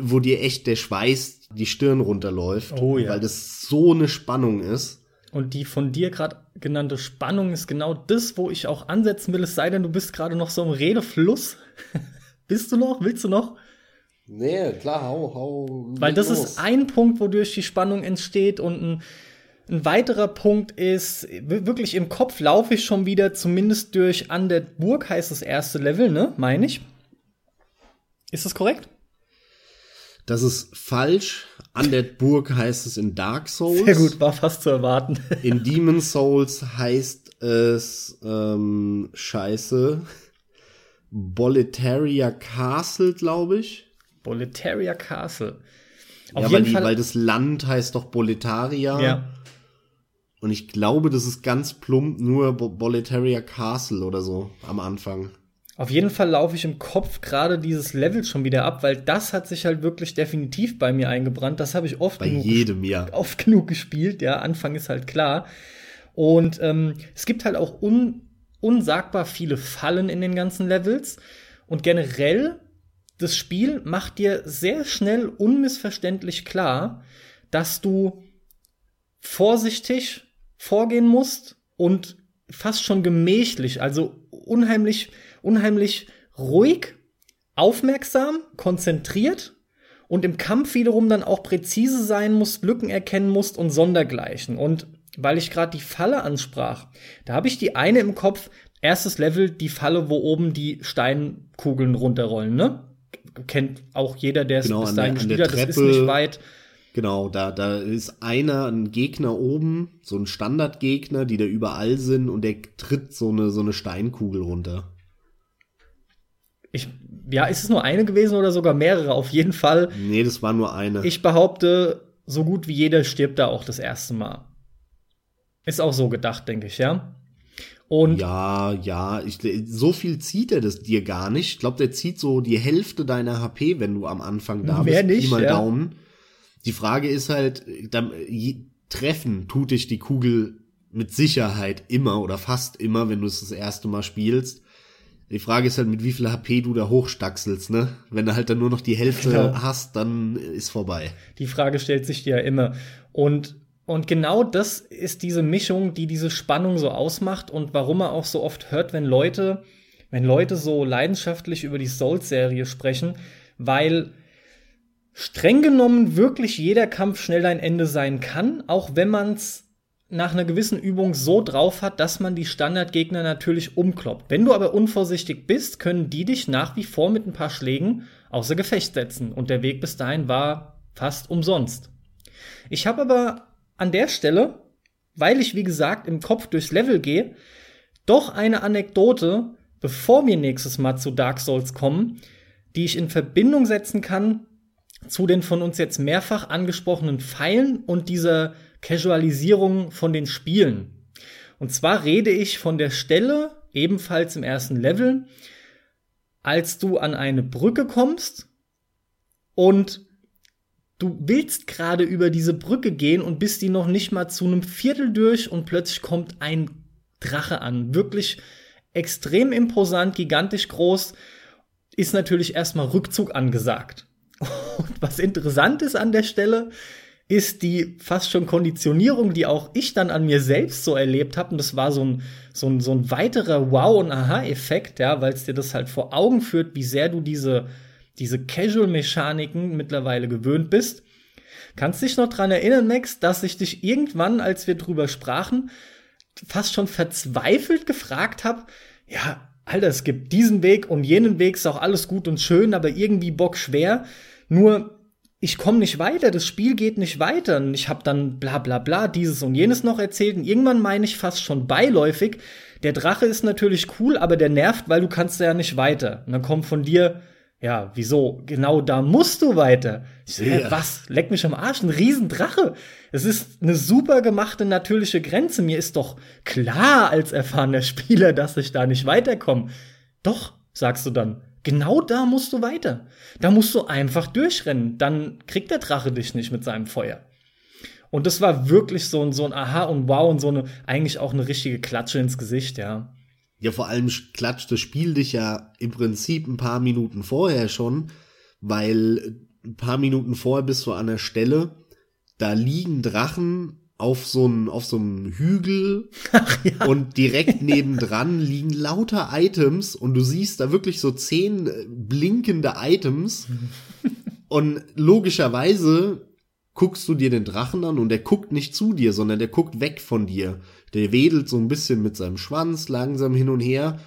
wo dir echt der Schweiß die Stirn runterläuft, Oh ja. weil das so eine Spannung ist. Und die von dir gerade genannte Spannung ist genau das, wo ich auch ansetzen will, es sei denn, du bist gerade noch so im Redefluss. [laughs] bist du noch? Willst du noch? Nee, klar, hau, hau. Weil das ist ein Punkt, wodurch die Spannung entsteht und ein, ein weiterer Punkt ist, wirklich im Kopf laufe ich schon wieder, zumindest durch An der Burg heißt das erste Level, ne? Meine ich. Ist das korrekt? Das ist falsch. An der Burg heißt es in Dark Souls. Sehr gut, war fast zu erwarten. In Demon Souls heißt es ähm, Scheiße. Boletaria Castle, glaube ich. Boletaria Castle. Auf ja, weil, jeden die, Fall. weil das Land heißt doch Boletaria. ja. Und ich glaube, das ist ganz plump nur Bo Boletaria Castle oder so am Anfang. Auf jeden Fall laufe ich im Kopf gerade dieses Level schon wieder ab, weil das hat sich halt wirklich definitiv bei mir eingebrannt. Das habe ich oft Bei genug, jedem, ja. oft genug gespielt. Ja, Anfang ist halt klar. Und ähm, es gibt halt auch un unsagbar viele Fallen in den ganzen Levels. Und generell, das Spiel macht dir sehr schnell unmissverständlich klar, dass du vorsichtig vorgehen musst und fast schon gemächlich, also unheimlich, unheimlich ruhig, aufmerksam, konzentriert und im Kampf wiederum dann auch präzise sein musst, Lücken erkennen musst und Sondergleichen. Und weil ich gerade die Falle ansprach, da habe ich die eine im Kopf, erstes Level, die Falle, wo oben die Steinkugeln runterrollen, ne? Kennt auch jeder, der es Genau, bis dahin gespielt hat, das ist nicht weit. Genau, da, da ist einer, ein Gegner oben, so ein Standardgegner, die da überall sind und der tritt so eine, so eine Steinkugel runter. Ich, ja, ist es nur eine gewesen oder sogar mehrere? Auf jeden Fall. Nee, das war nur eine. Ich behaupte, so gut wie jeder stirbt da auch das erste Mal. Ist auch so gedacht, denke ich, ja. Und ja, ja, ich, so viel zieht er das dir gar nicht. Ich glaube, der zieht so die Hälfte deiner HP, wenn du am Anfang da Mehr bist. Nicht, mal ja. Daumen. Die Frage ist halt, dann, je, treffen tut dich die Kugel mit Sicherheit immer oder fast immer, wenn du es das erste Mal spielst. Die Frage ist halt, mit wie viel HP du da hochstackselst, ne? Wenn du halt dann nur noch die Hälfte Genau. hast, dann ist vorbei. die Frage stellt sich dir ja immer. Und, und genau das ist diese Mischung, die diese Spannung so ausmacht und warum man auch so oft hört, wenn Leute, wenn Leute so leidenschaftlich über die Souls-Serie sprechen, weil streng genommen wirklich jeder Kampf schnell ein Ende sein kann, auch wenn man es nach einer gewissen Übung so drauf hat, dass man die Standardgegner natürlich umkloppt. Wenn du aber unvorsichtig bist, können die dich nach wie vor mit ein paar Schlägen außer Gefecht setzen. Und der Weg bis dahin war fast umsonst. Ich habe aber an der Stelle, weil ich wie gesagt im Kopf durchs Level gehe, doch eine Anekdote, bevor wir nächstes Mal zu Dark Souls kommen, die ich in Verbindung setzen kann zu den von uns jetzt mehrfach angesprochenen Pfeilen und dieser Casualisierung von den Spielen. Und zwar rede ich von der Stelle, ebenfalls im ersten Level, als du an eine Brücke kommst und du willst gerade über diese Brücke gehen und bist die noch nicht mal zu einem Viertel durch und plötzlich kommt ein Drache an. Wirklich extrem imposant, gigantisch groß, ist natürlich erstmal Rückzug angesagt. [laughs] Und was interessant ist an der Stelle, ist die fast schon Konditionierung, die auch ich dann an mir selbst so erlebt habe. Und das war so ein, so ein, so ein weiterer Wow- und Aha-Effekt, ja, weil es dir das halt vor Augen führt, wie sehr du diese, diese Casual-Mechaniken mittlerweile gewöhnt bist. Kannst dich noch dran erinnern, Max, dass ich dich irgendwann, als wir drüber sprachen, fast schon verzweifelt gefragt habe, ja, Alter, es gibt diesen Weg und jenen Weg, ist auch alles gut und schön, aber irgendwie Bock schwer. Nur ich komme nicht weiter, das Spiel geht nicht weiter. Und ich habe dann bla bla bla dieses und jenes noch erzählt. Und irgendwann meine ich fast schon beiläufig, der Drache ist natürlich cool, aber der nervt, weil du kannst ja nicht weiter. Und dann kommt von dir, ja, wieso? Genau da musst du weiter. Ich so, Ja. was? Leck mich am Arsch, ein Riesendrache. Es ist eine super gemachte natürliche Grenze. Mir ist doch klar als erfahrener [laughs] Spieler, dass ich da nicht weiterkomme. Doch, sagst du dann. Genau da musst du weiter. Da musst du einfach durchrennen. Dann kriegt der Drache dich nicht mit seinem Feuer. Und das war wirklich so ein, so ein Aha und Wow und so eine, eigentlich auch eine richtige Klatsche ins Gesicht, ja. Ja, vor allem klatscht das Spiel dich ja im Prinzip ein paar Minuten vorher schon, weil ein paar Minuten vorher bist du an der Stelle, da liegen Drachen auf so einem auf so einem Hügel [laughs] ja. und direkt [laughs] nebendran liegen lauter Items und du siehst da wirklich so zehn blinkende Items [laughs] und logischerweise guckst du dir den Drachen an und der guckt nicht zu dir, sondern der guckt weg von dir. Der wedelt so ein bisschen mit seinem Schwanz langsam hin und her.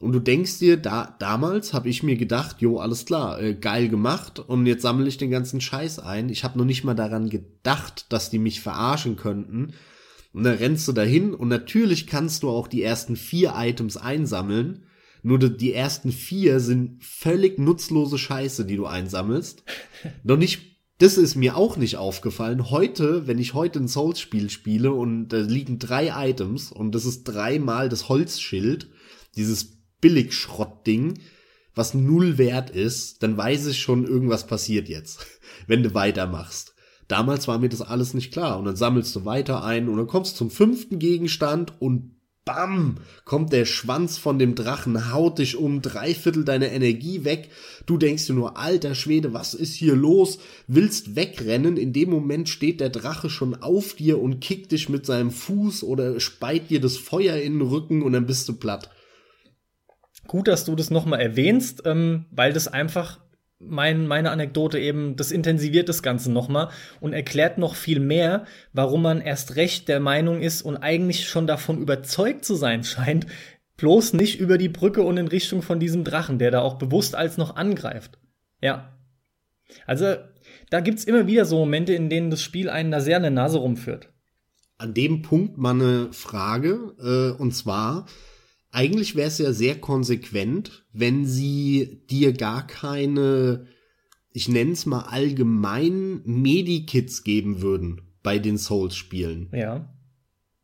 Und du denkst dir, da, damals habe ich mir gedacht, jo, alles klar, äh, geil gemacht und jetzt sammle ich den ganzen Scheiß ein. Ich habe noch nicht mal daran gedacht, dass die mich verarschen könnten. Und dann rennst du dahin und natürlich kannst du auch die ersten vier Items einsammeln. Nur die ersten vier sind völlig nutzlose Scheiße, die du einsammelst. [laughs] noch nicht das ist mir auch nicht aufgefallen. Heute, wenn ich heute ein Souls-Spiel spiele und da liegen drei Items und das ist dreimal das Holzschild, dieses Billigschrottding, was null wert ist, dann weiß ich schon, irgendwas passiert jetzt, [laughs] wenn du weitermachst. Damals war mir das alles nicht klar und dann sammelst du weiter ein und dann kommst zum fünften Gegenstand und Bam! Kommt der Schwanz von dem Drachen, haut dich um, drei Viertel deiner Energie weg. Du denkst dir nur, alter Schwede, was ist hier los? Willst wegrennen. In dem Moment steht der Drache schon auf dir und kickt dich mit seinem Fuß oder speit dir das Feuer in den Rücken und dann bist du platt. Gut, dass du das nochmal erwähnst, ähm, weil das einfach mein, meine Anekdote eben, das intensiviert das Ganze nochmal und erklärt noch viel mehr, warum man erst recht der Meinung ist und eigentlich schon davon überzeugt zu sein [laughs] scheint, bloß nicht über die Brücke und in Richtung von diesem Drachen, der da auch bewusst als noch angreift. Ja. Also, da gibt's immer wieder so Momente, in denen das Spiel einen da sehr an der Nase rumführt. An dem Punkt mal eine Frage, äh, und zwar, eigentlich wäre es ja sehr konsequent, wenn sie dir gar keine, ich nenne es mal allgemein, Medikits geben würden bei den Souls-Spielen. Ja.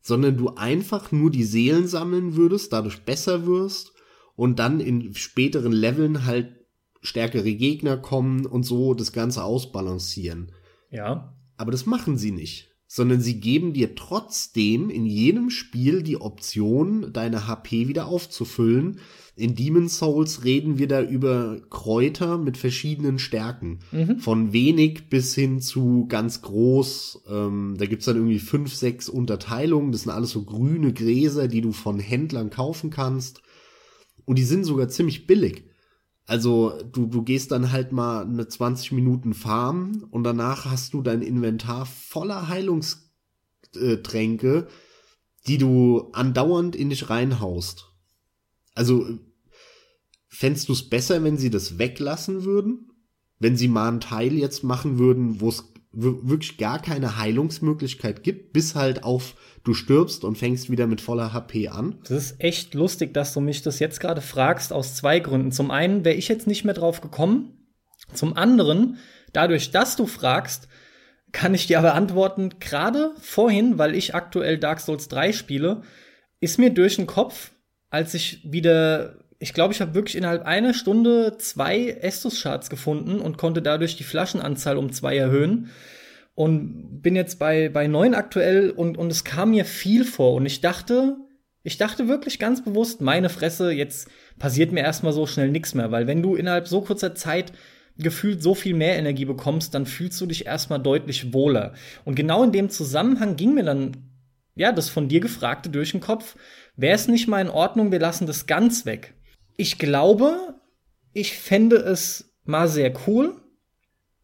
Sondern du einfach nur die Seelen sammeln würdest, dadurch besser wirst und dann in späteren Leveln halt stärkere Gegner kommen und so das Ganze ausbalancieren. Ja. Aber das machen sie nicht sondern sie geben dir trotzdem in jedem Spiel die Option, deine HP wieder aufzufüllen. In Demon's Souls reden wir da über Kräuter mit verschiedenen Stärken. Mhm. Von wenig bis hin zu ganz groß. Ähm, da gibt's dann irgendwie fünf, sechs Unterteilungen. Das sind alles so grüne Gräser, die du von Händlern kaufen kannst. Und die sind sogar ziemlich billig. Also du, du gehst dann halt mal eine 20 Minuten farmen und danach hast du dein Inventar voller Heilungstränke, die du andauernd in dich reinhaust. Also fändst du es besser, wenn sie das weglassen würden? Wenn sie mal einen Teil jetzt machen würden, wo es wirklich gar keine Heilungsmöglichkeit gibt, bis halt auf du stirbst und fängst wieder mit voller HP an. Das ist echt lustig, dass du mich das jetzt gerade fragst, aus zwei Gründen. Zum einen wäre ich jetzt nicht mehr drauf gekommen. Zum anderen, dadurch, dass du fragst, kann ich dir aber antworten, gerade vorhin, weil ich aktuell Dark Souls 3 spiele, ist mir durch den Kopf, als ich wieder, ich glaube, ich habe wirklich innerhalb einer Stunde zwei Estus-Charts gefunden und konnte dadurch die Flaschenanzahl um zwei erhöhen und bin jetzt bei, bei neun aktuell und, und es kam mir viel vor und ich dachte, ich dachte wirklich ganz bewusst, meine Fresse, jetzt passiert mir erstmal so schnell nichts mehr, weil wenn du innerhalb so kurzer Zeit gefühlt so viel mehr Energie bekommst, dann fühlst du dich erstmal deutlich wohler. Und genau in dem Zusammenhang ging mir dann, ja, das von dir gefragte durch den Kopf, wäre es nicht mal in Ordnung, wir lassen das ganz weg. Ich glaube, ich fände es mal sehr cool,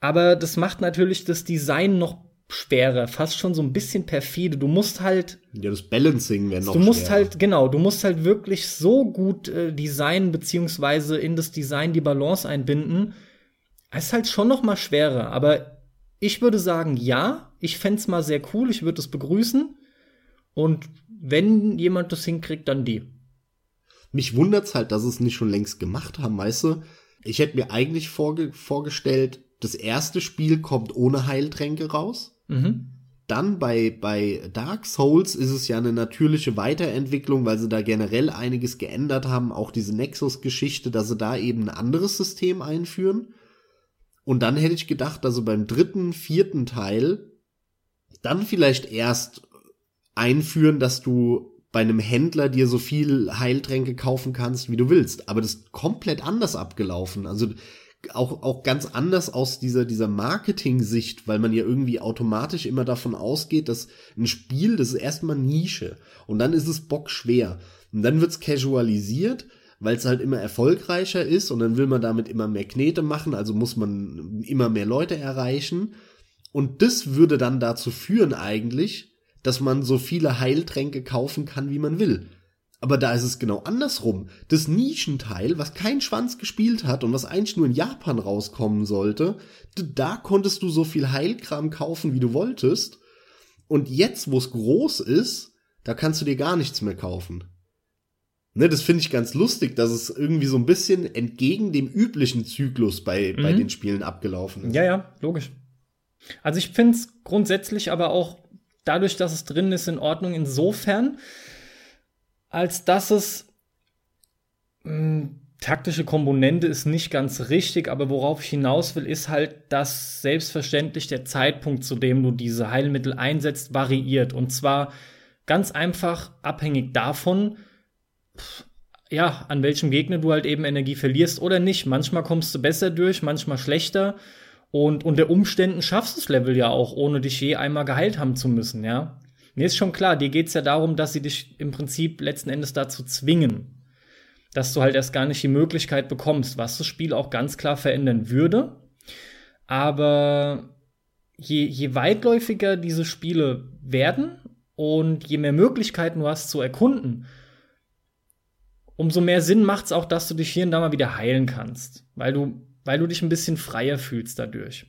aber das macht natürlich das Design noch schwerer, fast schon so ein bisschen perfide. Du musst halt. Ja, das Balancing wäre noch Du musst schwerer. halt, genau, du musst halt wirklich so gut äh, designen, beziehungsweise in das Design die Balance einbinden. Es ist halt schon noch mal schwerer, aber ich würde sagen, ja, ich fände mal sehr cool, ich würde es begrüßen. Und wenn jemand das hinkriegt, dann die. Mich wundert's halt, dass es nicht schon längst gemacht haben, weißt du? Ich hätte mir eigentlich vorge vorgestellt, das erste Spiel kommt ohne Heiltränke raus. Mhm. dann bei, bei Dark Souls ist es ja eine natürliche Weiterentwicklung, weil sie da generell einiges geändert haben, auch diese Nexus-Geschichte, dass sie da eben ein anderes System einführen. Und dann hätte ich gedacht, dass sie beim dritten, vierten Teil dann vielleicht erst einführen, dass du bei einem Händler dir so viel Heiltränke kaufen kannst, wie du willst. Aber das ist komplett anders abgelaufen. Also auch, auch ganz anders aus dieser, dieser Marketing-Sicht, weil man ja irgendwie automatisch immer davon ausgeht, dass ein Spiel, das ist erstmal Nische und dann ist es bockschwer. Und dann wird's casualisiert, weil es halt immer erfolgreicher ist und dann will man damit immer mehr Knete machen, also muss man immer mehr Leute erreichen. Und das würde dann dazu führen eigentlich, dass man so viele Heiltränke kaufen kann, wie man will. Aber da ist es genau andersrum. Das Nischenteil, was kein Schwanz gespielt hat und was eigentlich nur in Japan rauskommen sollte, da konntest du so viel Heilkram kaufen, wie du wolltest. Und jetzt, wo es groß ist, da kannst du dir gar nichts mehr kaufen. Ne, das finde ich ganz lustig, dass es irgendwie so ein bisschen entgegen dem üblichen Zyklus bei, mhm. bei den Spielen abgelaufen ist. Ja, ja, logisch. Also ich finde es grundsätzlich aber auch dadurch, dass es drin ist, in Ordnung insofern, als dass es mh, hm, taktische Komponente ist nicht ganz richtig, aber worauf ich hinaus will, ist halt, dass selbstverständlich der Zeitpunkt, zu dem du diese Heilmittel einsetzt, variiert. Und zwar ganz einfach abhängig davon, ja, an welchem Gegner du halt eben Energie verlierst oder nicht. Manchmal kommst du besser durch, manchmal schlechter. Und unter Umständen schaffst du das Level ja auch, ohne dich je einmal geheilt haben zu müssen, ja. Mir ist schon klar, dir geht es ja darum, dass sie dich im Prinzip letzten Endes dazu zwingen, dass du halt erst gar nicht die Möglichkeit bekommst, was das Spiel auch ganz klar verändern würde. Aber je, je weitläufiger diese Spiele werden und je mehr Möglichkeiten du hast zu erkunden, umso mehr Sinn macht es auch, dass du dich hier und da mal wieder heilen kannst, weil du, weil du dich ein bisschen freier fühlst dadurch.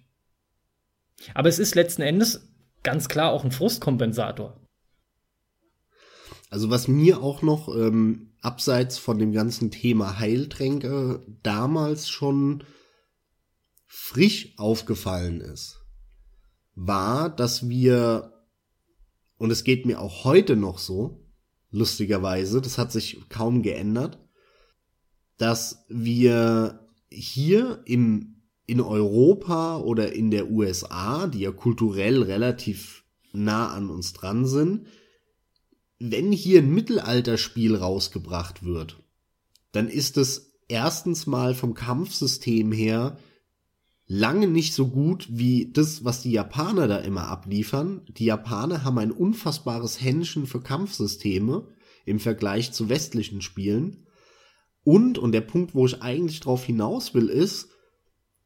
Aber es ist letzten Endes ganz klar auch ein Frustkompensator. Also was mir auch noch ähm, abseits von dem ganzen Thema Heiltränke damals schon frisch aufgefallen ist, war, dass wir, und es geht mir auch heute noch so, lustigerweise, das hat sich kaum geändert, dass wir hier im in Europa oder in der USA, die ja kulturell relativ nah an uns dran sind, wenn hier ein Mittelalterspiel rausgebracht wird, dann ist es erstens mal vom Kampfsystem her lange nicht so gut wie das, was die Japaner da immer abliefern. Die Japaner haben ein unfassbares Händchen für Kampfsysteme im Vergleich zu westlichen Spielen. Und, und der Punkt, wo ich eigentlich drauf hinaus will, ist,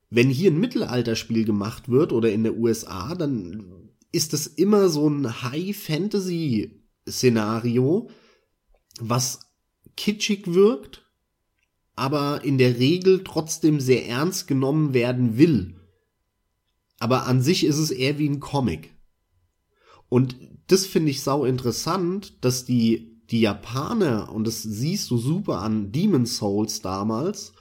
wenn hier ein Mittelalterspiel gemacht wird oder in der USA, dann ist das immer so ein High-Fantasy-Szenario, was kitschig wirkt, aber in der Regel trotzdem sehr ernst genommen werden will. Aber an sich ist es eher wie ein Comic. Und das finde ich sau interessant, dass die, die Japaner, und das siehst du super an Demon Souls damals,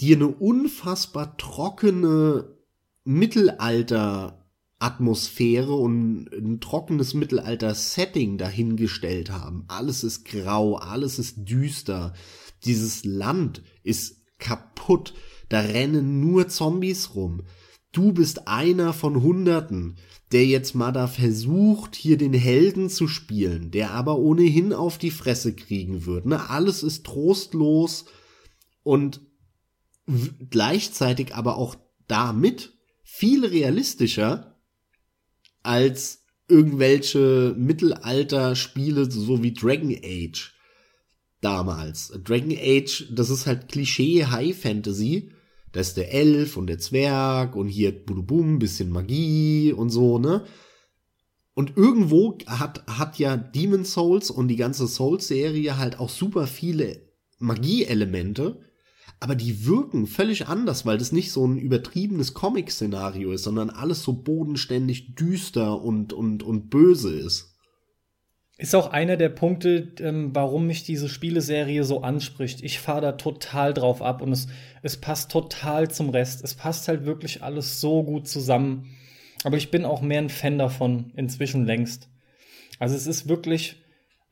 dir eine unfassbar trockene Mittelalter-Atmosphäre und ein trockenes Mittelalter-Setting dahingestellt haben. Alles ist grau, alles ist düster. Dieses Land ist kaputt. Da rennen nur Zombies rum. Du bist einer von Hunderten, der jetzt mal da versucht, hier den Helden zu spielen, der aber ohnehin auf die Fresse kriegen wird. Ne? Alles ist trostlos und gleichzeitig aber auch damit viel realistischer als irgendwelche Mittelalter-Spiele, so wie Dragon Age damals. Dragon Age, das ist halt Klischee High Fantasy. Da ist der Elf und der Zwerg und hier Budubum, bisschen Magie und so, ne? Und irgendwo hat, hat ja Demon Souls und die ganze Souls-Serie halt auch super viele Magie-Elemente aber die wirken völlig anders, weil das nicht so ein übertriebenes Comic-Szenario ist, sondern alles so bodenständig düster und, und, und böse ist. Ist auch einer der Punkte, ähm, warum mich diese Spieleserie so anspricht. Ich fahre da total drauf ab und es, es passt total zum Rest. Es passt halt wirklich alles so gut zusammen. Aber ich bin auch mehr ein Fan davon, inzwischen längst. Also es ist wirklich,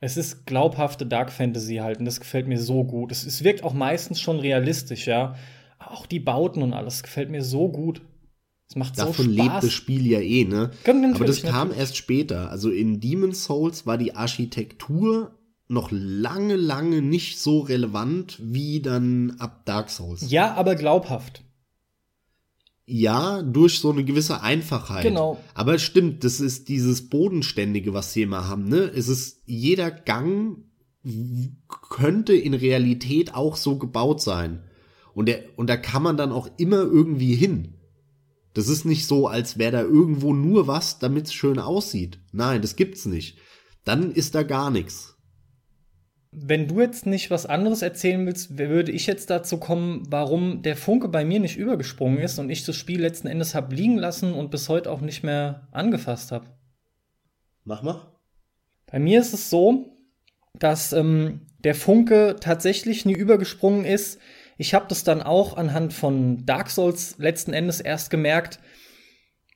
es ist glaubhafte Dark Fantasy halt und das gefällt mir so gut. Es, es wirkt auch meistens schon realistisch, ja. Auch die Bauten und alles gefällt mir so gut. Es macht Davon so Spaß. lebt das Spiel ja eh, ne? Natürlich, Aber das kam natürlich. erst später. Also in Demon's Souls war die Architektur noch lange, lange nicht so relevant wie dann ab Dark Souls. Ja, aber glaubhaft. Ja, durch so eine gewisse Einfachheit. Genau. Aber es stimmt, das ist dieses Bodenständige, was sie immer haben, ne? Es ist, jeder Gang könnte in Realität auch so gebaut sein. Und, der, und da kann man dann auch immer irgendwie hin. Das ist nicht so, als wäre da irgendwo nur was, damit es schön aussieht. Nein, das gibt's nicht. Dann ist da gar nichts. Wenn du jetzt nicht was anderes erzählen willst, würde ich jetzt dazu kommen, warum der Funke bei mir nicht übergesprungen ist und ich das Spiel letzten Endes hab liegen lassen und bis heute auch nicht mehr angefasst habe. Mach mal. Bei mir ist es so, dass ähm, der Funke tatsächlich nie übergesprungen ist. Ich habe das dann auch anhand von Dark Souls letzten Endes erst gemerkt.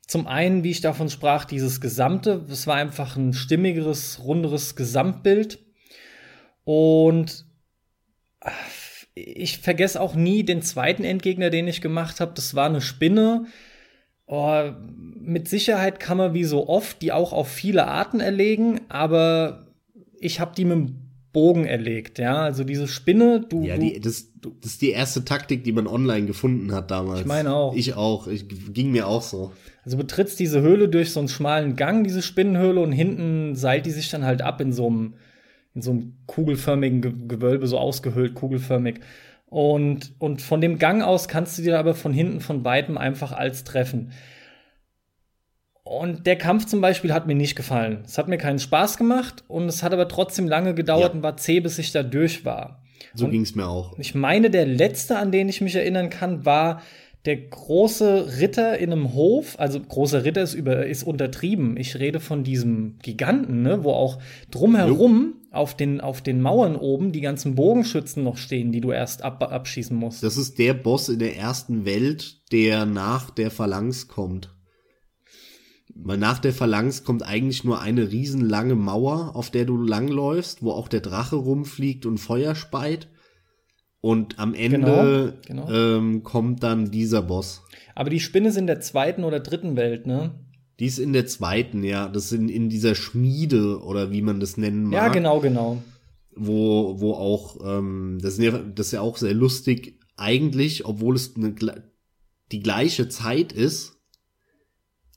Zum einen, wie ich davon sprach, dieses Gesamte. Es war einfach ein stimmigeres, runderes Gesamtbild. Und äh, ich vergesse auch nie den zweiten Endgegner, den ich gemacht habe. Das war eine Spinne. Oh, mit Sicherheit kann man wie so oft die auch auf viele Arten erlegen, aber ich habe die mit dem Bogen erlegt, ja. Also diese Spinne, du. Ja, die, das, das ist die erste Taktik, die man online gefunden hat damals. Ich meine auch. Ich auch. Ich, ging mir auch so. Also betrittst diese Höhle durch so einen schmalen Gang, diese Spinnenhöhle, und hinten seilt die sich dann halt ab in so einem, in so einem kugelförmigen Ge Gewölbe, so ausgehöhlt, kugelförmig. Und, und von dem Gang aus kannst du dir aber von hinten von weitem einfach als treffen. Und der Kampf zum Beispiel hat mir nicht gefallen. Es hat mir keinen Spaß gemacht und es hat aber trotzdem lange gedauert Ja. und war zäh, bis ich da durch war. So Und- ging's mir auch. Ich meine, der letzte, an den ich mich erinnern kann, war der große Ritter in einem Hof. Also großer Ritter ist, über, ist untertrieben. Ich rede von diesem Giganten, ne, wo auch drumherum auf den, auf den Mauern oben die ganzen Bogenschützen noch stehen, die du erst ab, abschießen musst. Das ist der Boss in der ersten Welt, der nach der Phalanx kommt. Weil nach der Phalanx kommt eigentlich nur eine riesenlange Mauer, auf der du langläufst, wo auch der Drache rumfliegt und Feuer speit. Und am Ende Genau, genau. Ähm, kommt dann dieser Boss. Aber die Spinne ist in der zweiten oder dritten Welt, ne? Die ist in der zweiten, ja. Das sind in dieser Schmiede oder wie man das nennen mag. Ja, genau, genau. wo, wo auch, ähm, das, ist ja, das ist ja auch sehr lustig, eigentlich, obwohl es eine, die gleiche Zeit ist,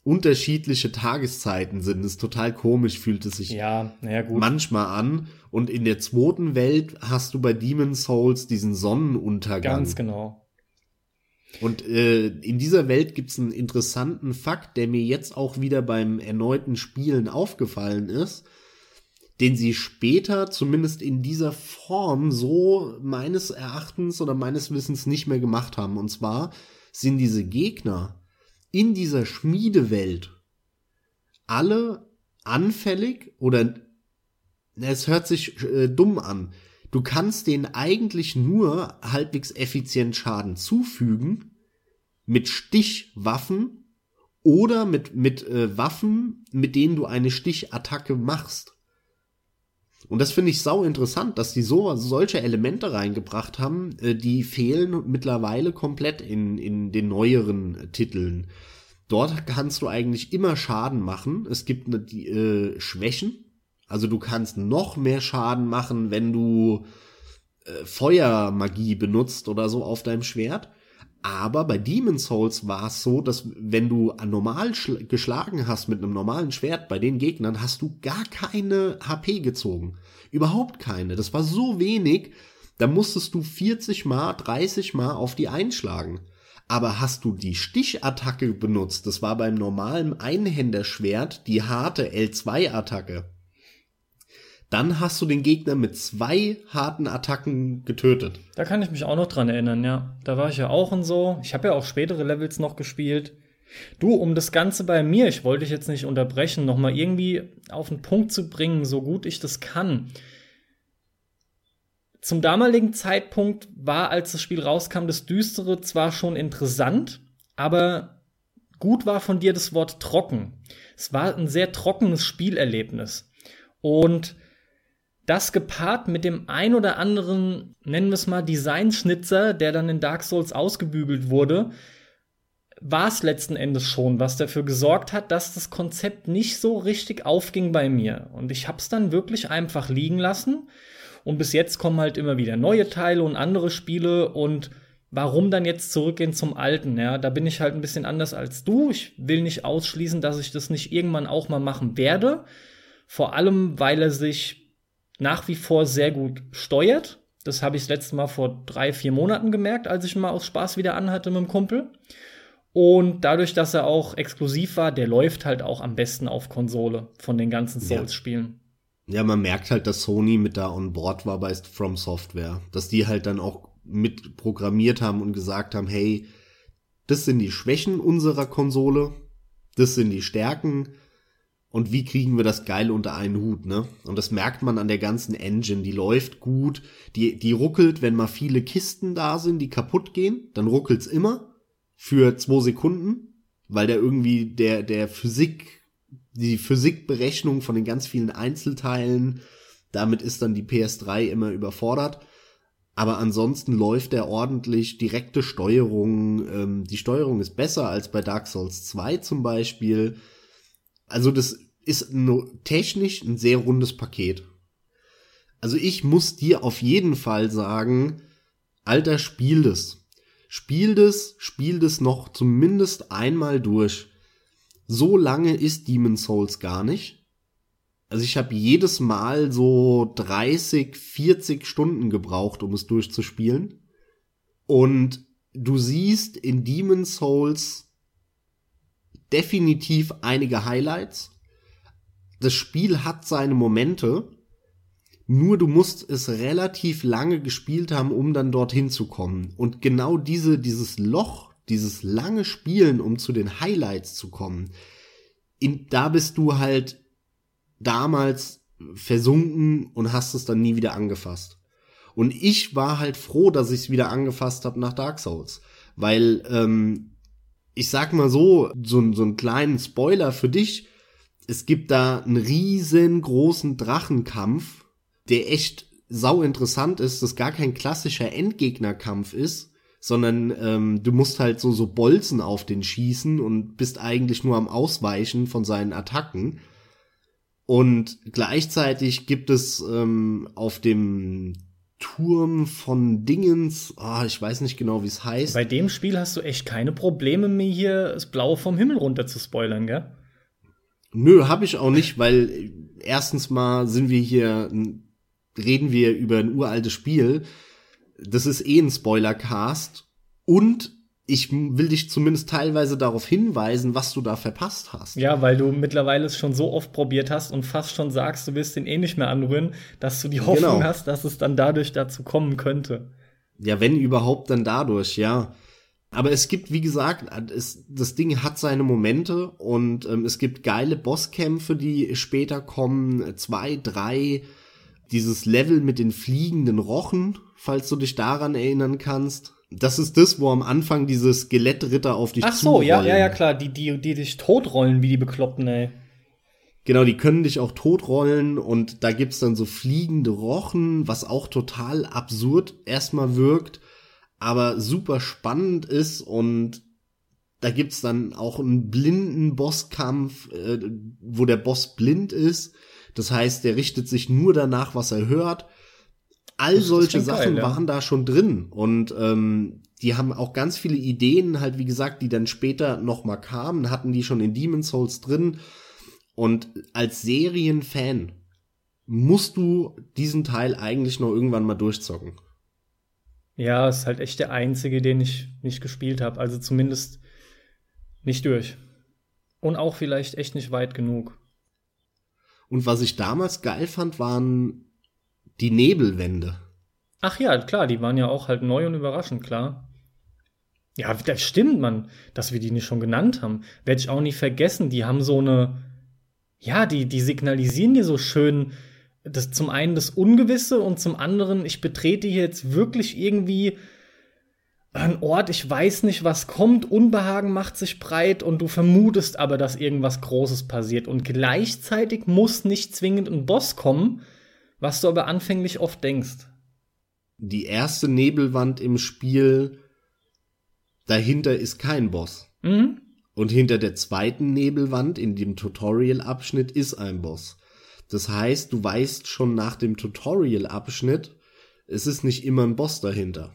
unterschiedliche Tageszeiten sind. Das ist total komisch, fühlt es sich Ja, gut. manchmal an. Und in der zweiten Welt hast du bei Demon's Souls diesen Sonnenuntergang. Ganz genau. Und äh, in dieser Welt gibt's einen interessanten Fakt, der mir jetzt auch wieder beim erneuten Spielen aufgefallen ist, den sie später, zumindest in dieser Form, so meines Erachtens oder meines Wissens nicht mehr gemacht haben. Und zwar sind diese Gegner in dieser Schmiedewelt alle anfällig oder es hört sich äh, dumm an. Du kannst denen eigentlich nur halbwegs effizient Schaden zufügen mit Stichwaffen oder mit, mit äh, Waffen, mit denen du eine Stichattacke machst. Und das finde ich sau interessant, dass die so solche Elemente reingebracht haben, äh, die fehlen mittlerweile komplett in, in den neueren äh, Titeln. Dort kannst du eigentlich immer Schaden machen. Es gibt ne, die äh, Schwächen. Also du kannst noch mehr Schaden machen, wenn du äh, Feuermagie benutzt oder so auf deinem Schwert. Aber bei Demon's Souls war es so, dass wenn du normal schl- geschlagen hast mit einem normalen Schwert bei den Gegnern, hast du gar keine HP gezogen. Überhaupt keine. Das war so wenig, da musstest du 40 mal, 30 mal auf die einschlagen. Aber hast du die Stichattacke benutzt, das war beim normalen Einhänderschwert die harte L2-Attacke, dann hast du den Gegner mit zwei harten Attacken getötet. Da kann ich mich auch noch dran erinnern, ja. Da war ich ja auch und so. Ich habe ja auch spätere Levels noch gespielt. Du, um das Ganze bei mir, ich wollte dich jetzt nicht unterbrechen, noch mal irgendwie auf den Punkt zu bringen, so gut ich das kann. Zum damaligen Zeitpunkt war, als das Spiel rauskam, das Düstere zwar schon interessant, aber gut war von dir das Wort trocken. Es war ein sehr trockenes Spielerlebnis. Und das gepaart mit dem ein oder anderen, nennen wir es mal, Designschnitzer, der dann in Dark Souls ausgebügelt wurde, war es letzten Endes schon, was dafür gesorgt hat, dass das Konzept nicht so richtig aufging bei mir. Und ich hab's dann wirklich einfach liegen lassen. Und bis jetzt kommen halt immer wieder neue Teile und andere Spiele und warum dann jetzt zurückgehen zum Alten? Ja, da bin ich halt ein bisschen anders als du. Ich will nicht ausschließen, dass ich das nicht irgendwann auch mal machen werde. Vor allem, weil er sich nach wie vor sehr gut steuert. Das habe ich das letzte Mal vor drei, vier Monaten gemerkt, als ich mal aus Spaß wieder anhatte mit dem Kumpel. Und dadurch, dass er auch exklusiv war, der läuft halt auch am besten auf Konsole von den ganzen Souls-Spielen. Ja. ja, man merkt halt, dass Sony mit da on board war bei From Software. Dass die halt dann auch mit programmiert haben und gesagt haben, hey, das sind die Schwächen unserer Konsole, das sind die Stärken und wie kriegen wir das geil unter einen Hut, ne? Und das merkt man an der ganzen Engine, die läuft gut, die, die ruckelt, wenn mal viele Kisten da sind, die kaputt gehen, dann ruckelt's immer für zwei Sekunden, weil der irgendwie der, der Physik, die Physikberechnung von den ganz vielen Einzelteilen, damit ist dann die PS3 immer überfordert. Aber ansonsten läuft der ordentlich, direkte Steuerung. Ähm, die Steuerung ist besser als bei Dark Souls 2 zum Beispiel. Also das ist technisch ein sehr rundes Paket. Also ich muss dir auf jeden Fall sagen, Alter, spiel das. Spiel das, spiel das noch zumindest einmal durch. So lange ist Demon Souls gar nicht. Also ich habe jedes Mal so 30, 40 Stunden gebraucht, um es durchzuspielen. Und du siehst in Demon Souls definitiv einige Highlights. Das Spiel hat seine Momente, nur du musst es relativ lange gespielt haben, um dann dorthin zu kommen. Und genau diese, dieses Loch, dieses lange Spielen, um zu den Highlights zu kommen, in, da bist du halt damals versunken und hast es dann nie wieder angefasst. Und ich war halt froh, dass ich es wieder angefasst habe nach Dark Souls. Weil ähm, ich sag mal so, so, so einen kleinen Spoiler für dich. Es gibt da einen riesengroßen Drachenkampf, der echt sau interessant ist, das gar kein klassischer Endgegnerkampf ist, sondern ähm, du musst halt so, so Bolzen auf den schießen und bist eigentlich nur am Ausweichen von seinen Attacken. Und gleichzeitig gibt es ähm, auf dem Turm von Dingens. Ah, ich weiß nicht genau, wie es heißt. Bei dem Spiel hast du echt keine Probleme, mir hier das Blaue vom Himmel runter zu spoilern, gell? Nö, hab ich auch nicht, weil erstens mal sind wir hier, reden wir über ein uraltes Spiel. Das ist eh ein Spoilercast. Und ich will dich zumindest teilweise darauf hinweisen, was du da verpasst hast. Ja, weil du mittlerweile es schon so oft probiert hast und fast schon sagst, du willst den eh nicht mehr anrühren, dass du die Hoffnung genau. hast, dass es dann dadurch dazu kommen könnte. Ja, wenn überhaupt, dann dadurch, ja. Aber es gibt, wie gesagt, es, das Ding hat seine Momente und ähm, es gibt geile Bosskämpfe, die später kommen. Zwei, drei. Dieses Level mit den fliegenden Rochen, falls du dich daran erinnern kannst. Das ist das, wo am Anfang diese Skelettritter auf dich Ach so, ja, ja, ja, klar, die, die, die dich totrollen wie die Bekloppten, ey. Genau, die können dich auch totrollen und da gibt's dann so fliegende Rochen, was auch total absurd erstmal wirkt, aber super spannend ist und da gibt's dann auch einen blinden Bosskampf, äh, wo der Boss blind ist. Das heißt, der richtet sich nur danach, was er hört all solche Sachen geil, ja. waren da schon drin und ähm, die haben auch ganz viele Ideen halt wie gesagt, die dann später noch mal kamen, hatten die schon in Demon Souls drin und als Serienfan musst du diesen Teil eigentlich noch irgendwann mal durchzocken. Ja, ist halt echt der einzige, den ich nicht gespielt habe, also zumindest nicht durch. Und auch vielleicht echt nicht weit genug. Und was ich damals geil fand, waren die Nebelwände. Ach ja, klar, die waren ja auch halt neu und überraschend, klar. Ja, das stimmt, man, dass wir die nicht schon genannt haben. Werde ich auch nicht vergessen. Die haben so eine, ja, die, die signalisieren dir so schön, das zum einen das Ungewisse und zum anderen, ich betrete hier jetzt wirklich irgendwie ein Ort, ich weiß nicht, was kommt, Unbehagen macht sich breit und du vermutest aber, dass irgendwas Großes passiert. Und gleichzeitig muss nicht zwingend ein Boss kommen, was du aber anfänglich oft denkst. Die erste Nebelwand im Spiel, dahinter ist kein Boss. Mhm. Und hinter der zweiten Nebelwand in dem Tutorial-Abschnitt ist ein Boss. Das heißt, du weißt schon nach dem Tutorial-Abschnitt, es ist nicht immer ein Boss dahinter.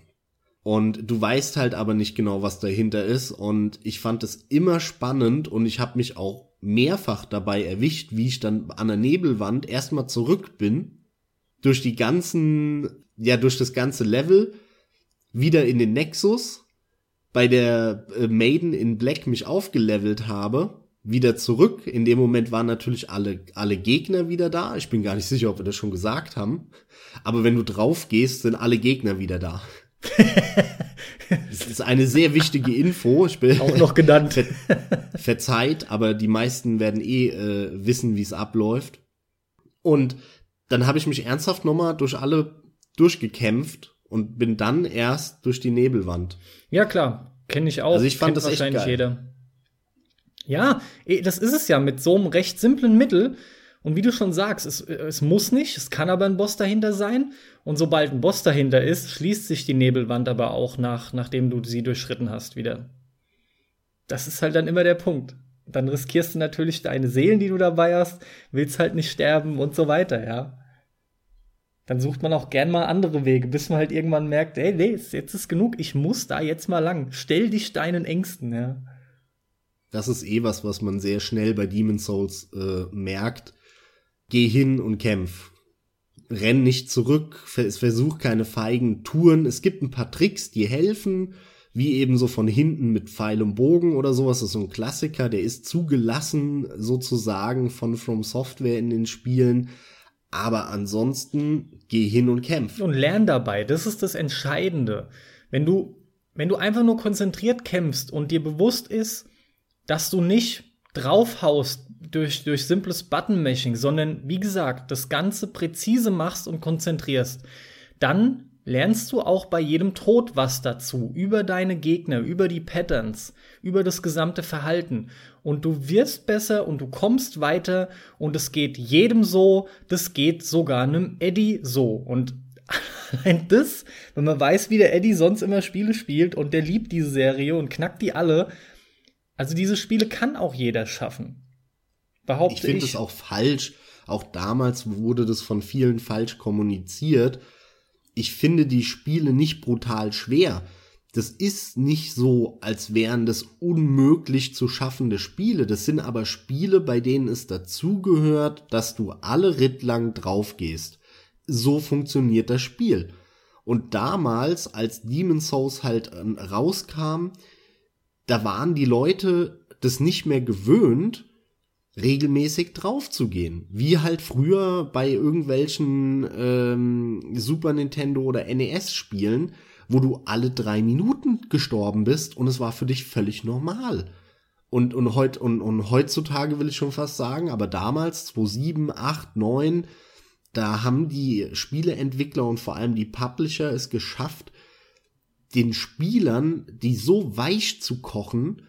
Und du weißt halt aber nicht genau, was dahinter ist. Und ich fand es immer spannend und ich habe mich auch mehrfach dabei erwischt, wie ich dann an der Nebelwand erstmal zurück bin, durch die ganzen, ja, durch das ganze Level, wieder in den Nexus, bei der äh, Maiden in Black mich aufgelevelt habe, wieder zurück. In dem Moment waren natürlich alle, alle Gegner wieder da. Ich bin gar nicht sicher, ob wir das schon gesagt haben. Aber wenn du drauf gehst, sind alle Gegner wieder da. das ist eine sehr wichtige Info. Ich bin auch noch genannt. Ver verzeiht, aber die meisten werden eh äh, wissen, wie es abläuft. Und dann habe ich mich ernsthaft nochmal durch alle durchgekämpft und bin dann erst durch die Nebelwand. Ja, klar. Kenne ich auch. Also ich fand Kennt das wahrscheinlich echt geil. jeder. Ja, eh, das ist es ja mit so einem recht simplen Mittel. Und wie du schon sagst, es, es muss nicht, es kann aber ein Boss dahinter sein. Und sobald ein Boss dahinter ist, schließt sich die Nebelwand aber auch nach, nachdem du sie durchschritten hast wieder. Das ist halt dann immer der Punkt. Dann riskierst du natürlich deine Seelen, die du dabei hast, willst halt nicht sterben und so weiter, ja. Dann sucht man auch gern mal andere Wege, bis man halt irgendwann merkt, ey, nee, jetzt ist genug, ich muss da jetzt mal lang. Stell dich deinen Ängsten, ja. Das ist eh was, was man sehr schnell bei Demon Souls äh, merkt geh hin und kämpf. Renn nicht zurück, versuch keine feigen Touren. Es gibt ein paar Tricks, die helfen, wie eben so von hinten mit Pfeil und Bogen oder sowas. Das ist so ein Klassiker, der ist zugelassen sozusagen von From Software in den Spielen. Aber ansonsten geh hin und kämpf. Und lern dabei. Das ist das Entscheidende. Wenn du, wenn du einfach nur konzentriert kämpfst und dir bewusst ist, dass du nicht draufhaust durch, durch simples Button-Mashing, sondern wie gesagt, das Ganze präzise machst und konzentrierst, dann lernst du auch bei jedem Tod was dazu, über deine Gegner, über die Patterns, über das gesamte Verhalten. Und du wirst besser und du kommst weiter und es geht jedem so, das geht sogar einem Eddie so. Und [laughs] allein das, wenn man weiß, wie der Eddie sonst immer Spiele spielt und der liebt diese Serie und knackt die alle, also diese Spiele kann auch jeder schaffen. Behaupte ich. finde es auch falsch. Auch damals wurde das von vielen falsch kommuniziert. Ich finde die Spiele nicht brutal schwer. Das ist nicht so, als wären das unmöglich zu schaffende Spiele. Das sind aber Spiele, bei denen es dazugehört, dass du alle Ritt lang drauf gehst. So funktioniert das Spiel. Und damals, als Demon Souls halt äh, rauskam, da waren die Leute das nicht mehr gewöhnt, regelmäßig drauf zu gehen. Wie halt früher bei irgendwelchen ähm, Super Nintendo oder NES-Spielen, wo du alle drei Minuten gestorben bist und es war für dich völlig normal. Und, und, heut, und, und heutzutage will ich schon fast sagen, aber damals, 2007, 8, 9, da haben die Spieleentwickler und vor allem die Publisher es geschafft, den Spielern, die so weich zu kochen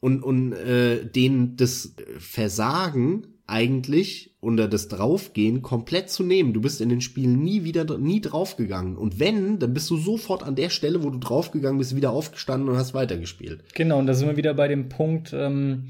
und, und äh, denen das Versagen eigentlich oder das Draufgehen komplett zu nehmen. Du bist in den Spielen nie wieder nie draufgegangen. Und wenn, dann bist du sofort an der Stelle, wo du draufgegangen bist, wieder aufgestanden und hast weitergespielt. Genau, und da sind wir wieder bei dem Punkt, ähm,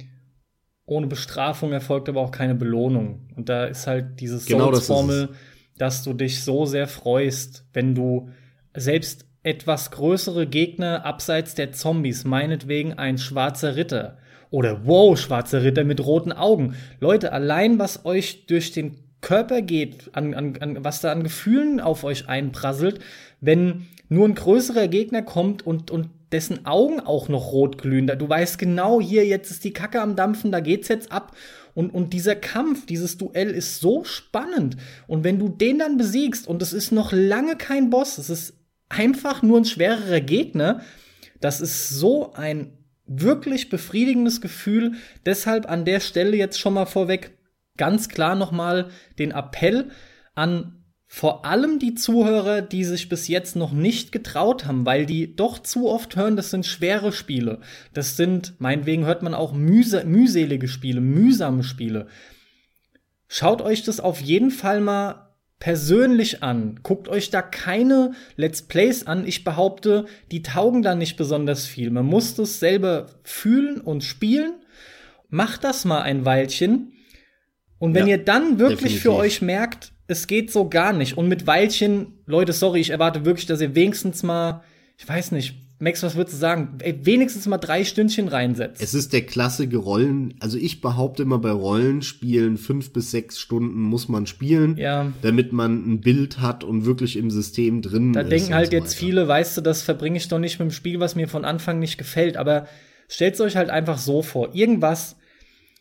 ohne Bestrafung erfolgt aber auch keine Belohnung. Und da ist halt diese genau Souls-Formel, das dass du dich so sehr freust, wenn du selbst etwas größere Gegner abseits der Zombies, meinetwegen ein schwarzer Ritter. Oder wow, schwarzer Ritter mit roten Augen. Leute, allein was euch durch den Körper geht, an, an, an, was da an Gefühlen auf euch einprasselt, wenn nur ein größerer Gegner kommt und, und dessen Augen auch noch rot glühen. Du weißt genau, hier, jetzt ist die Kacke am Dampfen, da geht's jetzt ab. Und, und dieser Kampf, dieses Duell ist so spannend. Und wenn du den dann besiegst, und es ist noch lange kein Boss, es ist einfach nur ein schwererer Gegner. Das ist so ein wirklich befriedigendes Gefühl. Deshalb an der Stelle jetzt schon mal vorweg ganz klar nochmal den Appell an vor allem die Zuhörer, die sich bis jetzt noch nicht getraut haben, weil die doch zu oft hören, das sind schwere Spiele. Das sind, meinetwegen hört man auch mühse mühselige Spiele, mühsame Spiele. Schaut euch das auf jeden Fall mal persönlich an. Guckt euch da keine Let's Plays an. Ich behaupte, die taugen da nicht besonders viel. Man muss das selber fühlen und spielen. Macht das mal ein Weilchen. Und wenn ja, ihr dann wirklich definitiv. für euch merkt, es geht so gar nicht. Und mit Weilchen, Leute, sorry, ich erwarte wirklich, dass ihr wenigstens mal, ich weiß nicht, Max, was würdest du sagen? Wenigstens mal drei Stündchen reinsetzt. Es ist der klassische Rollen, also ich behaupte immer bei Rollenspielen fünf bis sechs Stunden muss man spielen, ja. damit man ein Bild hat und wirklich im System drin da ist. Da denken halt so jetzt viele, weißt du, das verbringe ich doch nicht mit dem Spiel, was mir von Anfang nicht gefällt, aber stellt euch halt einfach so vor. Irgendwas,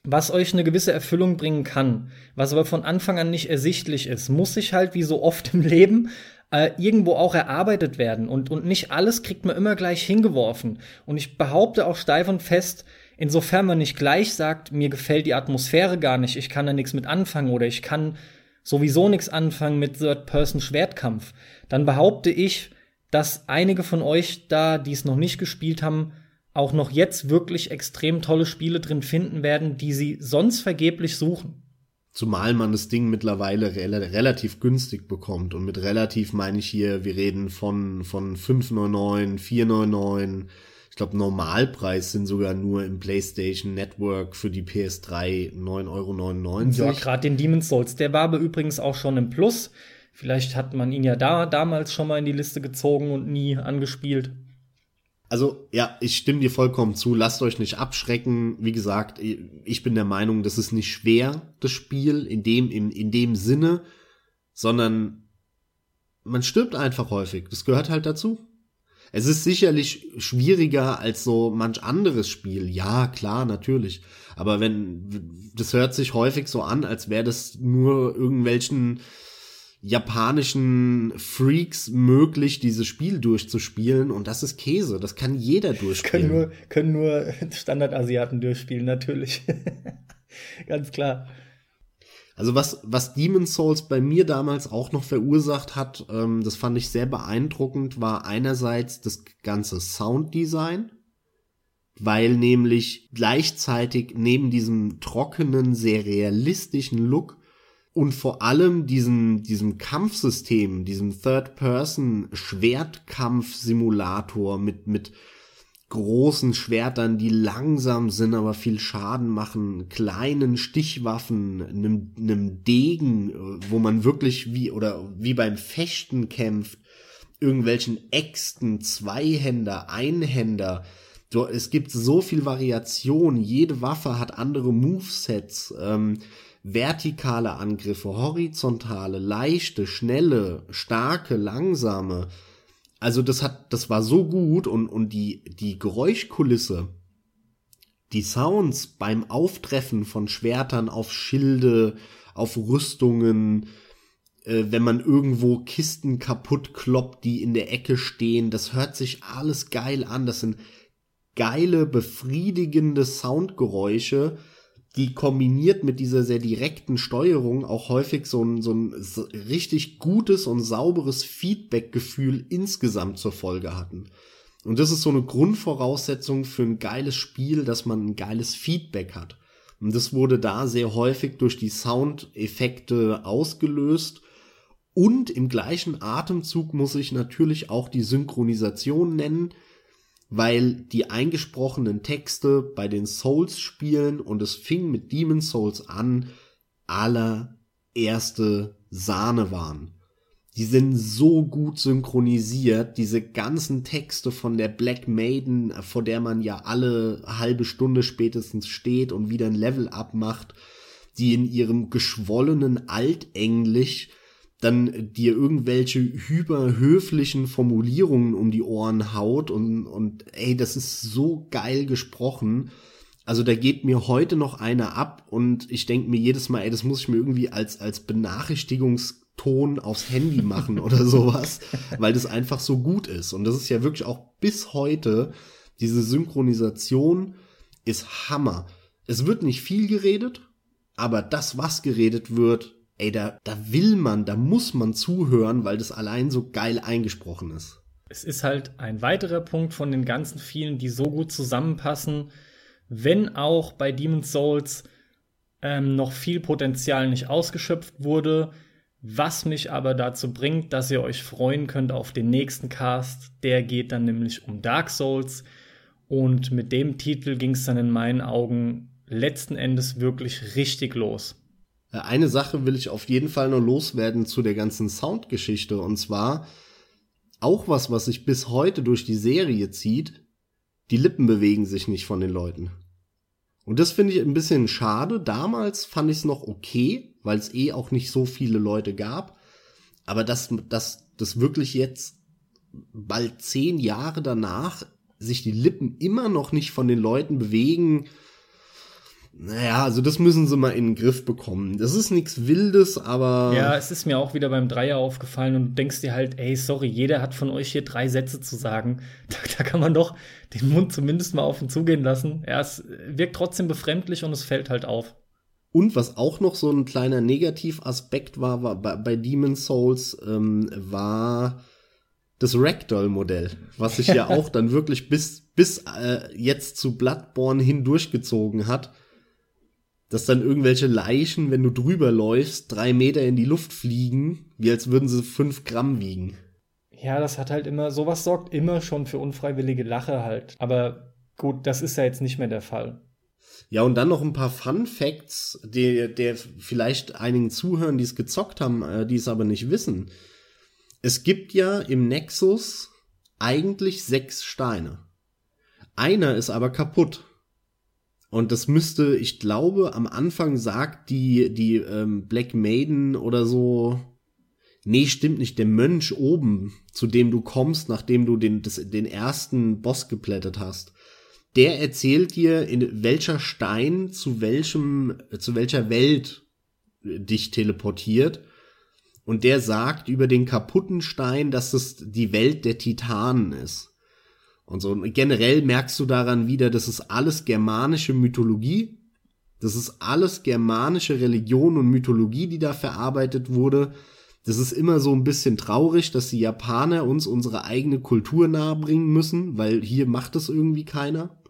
was euch eine gewisse Erfüllung bringen kann, was aber von Anfang an nicht ersichtlich ist, muss sich halt wie so oft im Leben äh, irgendwo auch erarbeitet werden und, und nicht alles kriegt man immer gleich hingeworfen. Und ich behaupte auch steif und fest, insofern man nicht gleich sagt, mir gefällt die Atmosphäre gar nicht, ich kann da nichts mit anfangen oder ich kann sowieso nichts anfangen mit Third-Person-Schwertkampf, dann behaupte ich, dass einige von euch da, die es noch nicht gespielt haben, auch noch jetzt wirklich extrem tolle Spiele drin finden werden, die sie sonst vergeblich suchen. Zumal man das Ding mittlerweile re relativ günstig bekommt. Und mit relativ meine ich hier, wir reden von, von 5,99, 4,99. Ich glaube, Normalpreis sind sogar nur im PlayStation Network für die PS3 9,99 Euro. Ja, gerade den Demon's Souls. Der war aber übrigens auch schon im Plus. Vielleicht hat man ihn ja da damals schon mal in die Liste gezogen und nie angespielt. Also ja, ich stimme dir vollkommen zu. Lasst euch nicht abschrecken. Wie gesagt, ich bin der Meinung, das ist nicht schwer, das Spiel in dem in, in dem Sinne, sondern man stirbt einfach häufig. Das gehört halt dazu. Es ist sicherlich schwieriger als so manch anderes Spiel. Ja, klar, natürlich. Aber wenn das hört sich häufig so an, als wäre das nur irgendwelchen japanischen Freaks möglich, dieses Spiel durchzuspielen und das ist Käse, das kann jeder durchspielen. Können nur, können nur [laughs] Standardasiaten durchspielen, natürlich. [laughs] Ganz klar. Also was, was Demon's Souls bei mir damals auch noch verursacht hat, ähm, das fand ich sehr beeindruckend, war einerseits das ganze Sounddesign, weil nämlich gleichzeitig neben diesem trockenen, sehr realistischen Look und vor allem diesen, diesem Kampfsystem, diesem Third-Person-Schwertkampf-Simulator mit, mit großen Schwertern, die langsam sind, aber viel Schaden machen, kleinen Stichwaffen, einem, einem Degen, wo man wirklich wie, oder wie beim Fechten kämpft, irgendwelchen Äxten, Zweihänder, Einhänder, es gibt so viel Variation, jede Waffe hat andere Movesets, ähm, vertikale Angriffe, horizontale, leichte, schnelle, starke, langsame. Also das hat, das war so gut und, und die, die Geräuschkulisse, die Sounds beim Auftreffen von Schwertern auf Schilde, auf Rüstungen, äh, wenn man irgendwo Kisten kaputt kloppt, die in der Ecke stehen, das hört sich alles geil an. Das sind geile, befriedigende Soundgeräusche, die kombiniert mit dieser sehr direkten Steuerung auch häufig so ein, so ein richtig gutes und sauberes Feedback-Gefühl insgesamt zur Folge hatten. Und das ist so eine Grundvoraussetzung für ein geiles Spiel, dass man ein geiles Feedback hat. Und das wurde da sehr häufig durch die Soundeffekte ausgelöst. Und im gleichen Atemzug muss ich natürlich auch die Synchronisation nennen, weil die eingesprochenen Texte bei den Souls-Spielen und es fing mit Demon Souls an, allererste Sahne waren. Die sind so gut synchronisiert, diese ganzen Texte von der Black Maiden, vor der man ja alle halbe Stunde spätestens steht und wieder ein Level abmacht, die in ihrem geschwollenen Altenglisch dann dir irgendwelche hyperhöflichen Formulierungen um die Ohren haut und, und ey, das ist so geil gesprochen. Also da geht mir heute noch einer ab und ich denke mir jedes Mal, ey, das muss ich mir irgendwie als, als Benachrichtigungston aufs Handy machen [laughs] oder sowas, weil das einfach so gut ist. Und das ist ja wirklich auch bis heute, diese Synchronisation ist Hammer. Es wird nicht viel geredet, aber das, was geredet wird, ey, da, da will man, da muss man zuhören, weil das allein so geil eingesprochen ist. Es ist halt ein weiterer Punkt von den ganzen vielen, die so gut zusammenpassen, wenn auch bei Demon's Souls ähm, noch viel Potenzial nicht ausgeschöpft wurde, was mich aber dazu bringt, dass ihr euch freuen könnt auf den nächsten Cast. Der geht dann nämlich um Dark Souls. Und mit dem Titel ging es dann in meinen Augen letzten Endes wirklich richtig los. Äh, eine Sache will ich auf jeden Fall noch loswerden zu der ganzen Soundgeschichte. Und zwar auch was, was sich bis heute durch die Serie zieht. Die Lippen bewegen sich nicht von den Leuten. Und das finde ich ein bisschen schade. Damals fand ich es noch okay, weil es eh auch nicht so viele Leute gab. Aber dass, dass das wirklich jetzt bald zehn Jahre danach sich die Lippen immer noch nicht von den Leuten bewegen, naja, also das müssen sie mal in den Griff bekommen. Das ist nichts Wildes, aber. Ja, es ist mir auch wieder beim Dreier aufgefallen und du denkst dir halt, ey, sorry, jeder hat von euch hier drei Sätze zu sagen. [laughs] Da, da kann man doch den Mund zumindest mal auf ihn zugehen lassen. Ja, es wirkt trotzdem befremdlich und es fällt halt auf. Und was auch noch so ein kleiner Negativaspekt war, war bei, bei Demon's Souls, ähm, war das Ragdoll-Modell, was sich ja [laughs] auch dann wirklich bis, bis äh, jetzt zu Bloodborne hin durchgezogen hat dass dann irgendwelche Leichen, wenn du drüber läufst, drei Meter in die Luft fliegen, wie als würden sie fünf Gramm wiegen. Ja, das hat halt immer, sowas sorgt immer schon für unfreiwillige Lache halt. Aber gut, das ist ja jetzt nicht mehr der Fall. Ja, und dann noch ein paar Fun Facts, der, der vielleicht einigen zuhören, die es gezockt haben, äh, die es aber nicht wissen. Es gibt ja im Nexus eigentlich sechs Steine. Einer ist aber kaputt. Und das müsste, ich glaube, am Anfang sagt die, die ähm, Black Maiden oder so. Nee, stimmt nicht. Der Mönch oben, zu dem du kommst, nachdem du den, das, den ersten Boss geplättet hast. Der erzählt dir, in welcher Stein zu welchem, zu welcher Welt dich teleportiert. Und der sagt über den kaputten Stein, dass es die Welt der Titanen ist und so. Und generell merkst du daran wieder, das ist alles germanische Mythologie. Das ist alles germanische Religion und Mythologie, die da verarbeitet wurde. Das ist immer so ein bisschen traurig, dass die Japaner uns unsere eigene Kultur nahebringen müssen, weil hier macht es irgendwie keiner.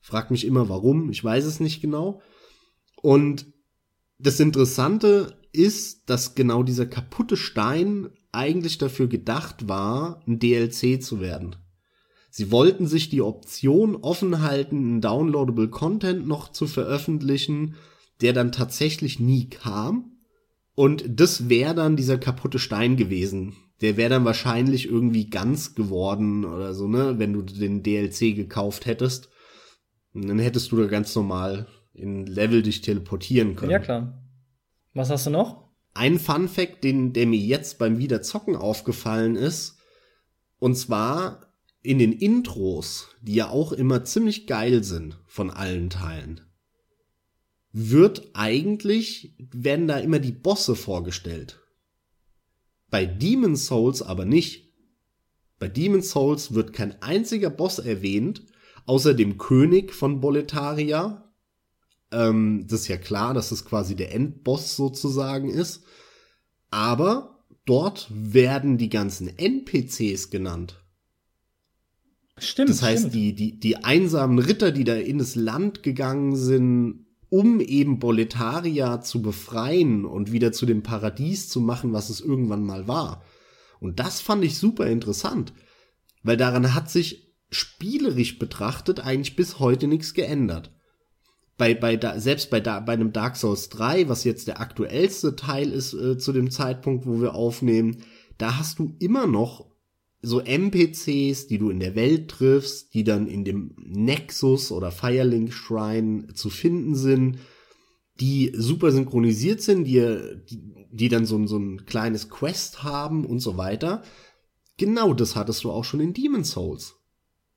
Frag mich immer warum, ich weiß es nicht genau. Und das Interessante ist, dass genau dieser kaputte Stein eigentlich dafür gedacht war, ein DLC zu werden. Sie wollten sich die Option offen halten, einen downloadable Content noch zu veröffentlichen, der dann tatsächlich nie kam. Und das wäre dann dieser kaputte Stein gewesen. Der wäre dann wahrscheinlich irgendwie ganz geworden oder so, ne, wenn du den DLC gekauft hättest. Und dann hättest du da ganz normal in Level dich teleportieren können. Ja, klar. Was hast du noch? Ein Fun Fact, den, der mir jetzt beim Wiederzocken aufgefallen ist. Und zwar in den Intros, die ja auch immer ziemlich geil sind von allen Teilen, wird eigentlich, werden da immer die Bosse vorgestellt. Bei Demon's Souls aber nicht. Bei Demon's Souls wird kein einziger Boss erwähnt, außer dem König von Boletaria. Ähm, das ist ja klar, dass es quasi der Endboss sozusagen ist. Aber dort werden die ganzen NPCs genannt. Stimmt. Das heißt, stimmt. die, die, die einsamen Ritter, die da in das Land gegangen sind, um eben Boletaria zu befreien und wieder zu dem Paradies zu machen, was es irgendwann mal war. Und das fand ich super interessant, weil daran hat sich spielerisch betrachtet eigentlich bis heute nichts geändert. Bei, bei da, selbst bei, da, bei einem Dark Souls 3, was jetzt der aktuellste Teil ist äh, zu dem Zeitpunkt, wo wir aufnehmen, da hast du immer noch so NPCs, die du in der Welt triffst, die dann in dem Nexus oder Firelink Shrine zu finden sind, die super synchronisiert sind, die, die, dann so, so ein kleines Quest haben und so weiter. Genau das hattest du auch schon in Demon's Souls.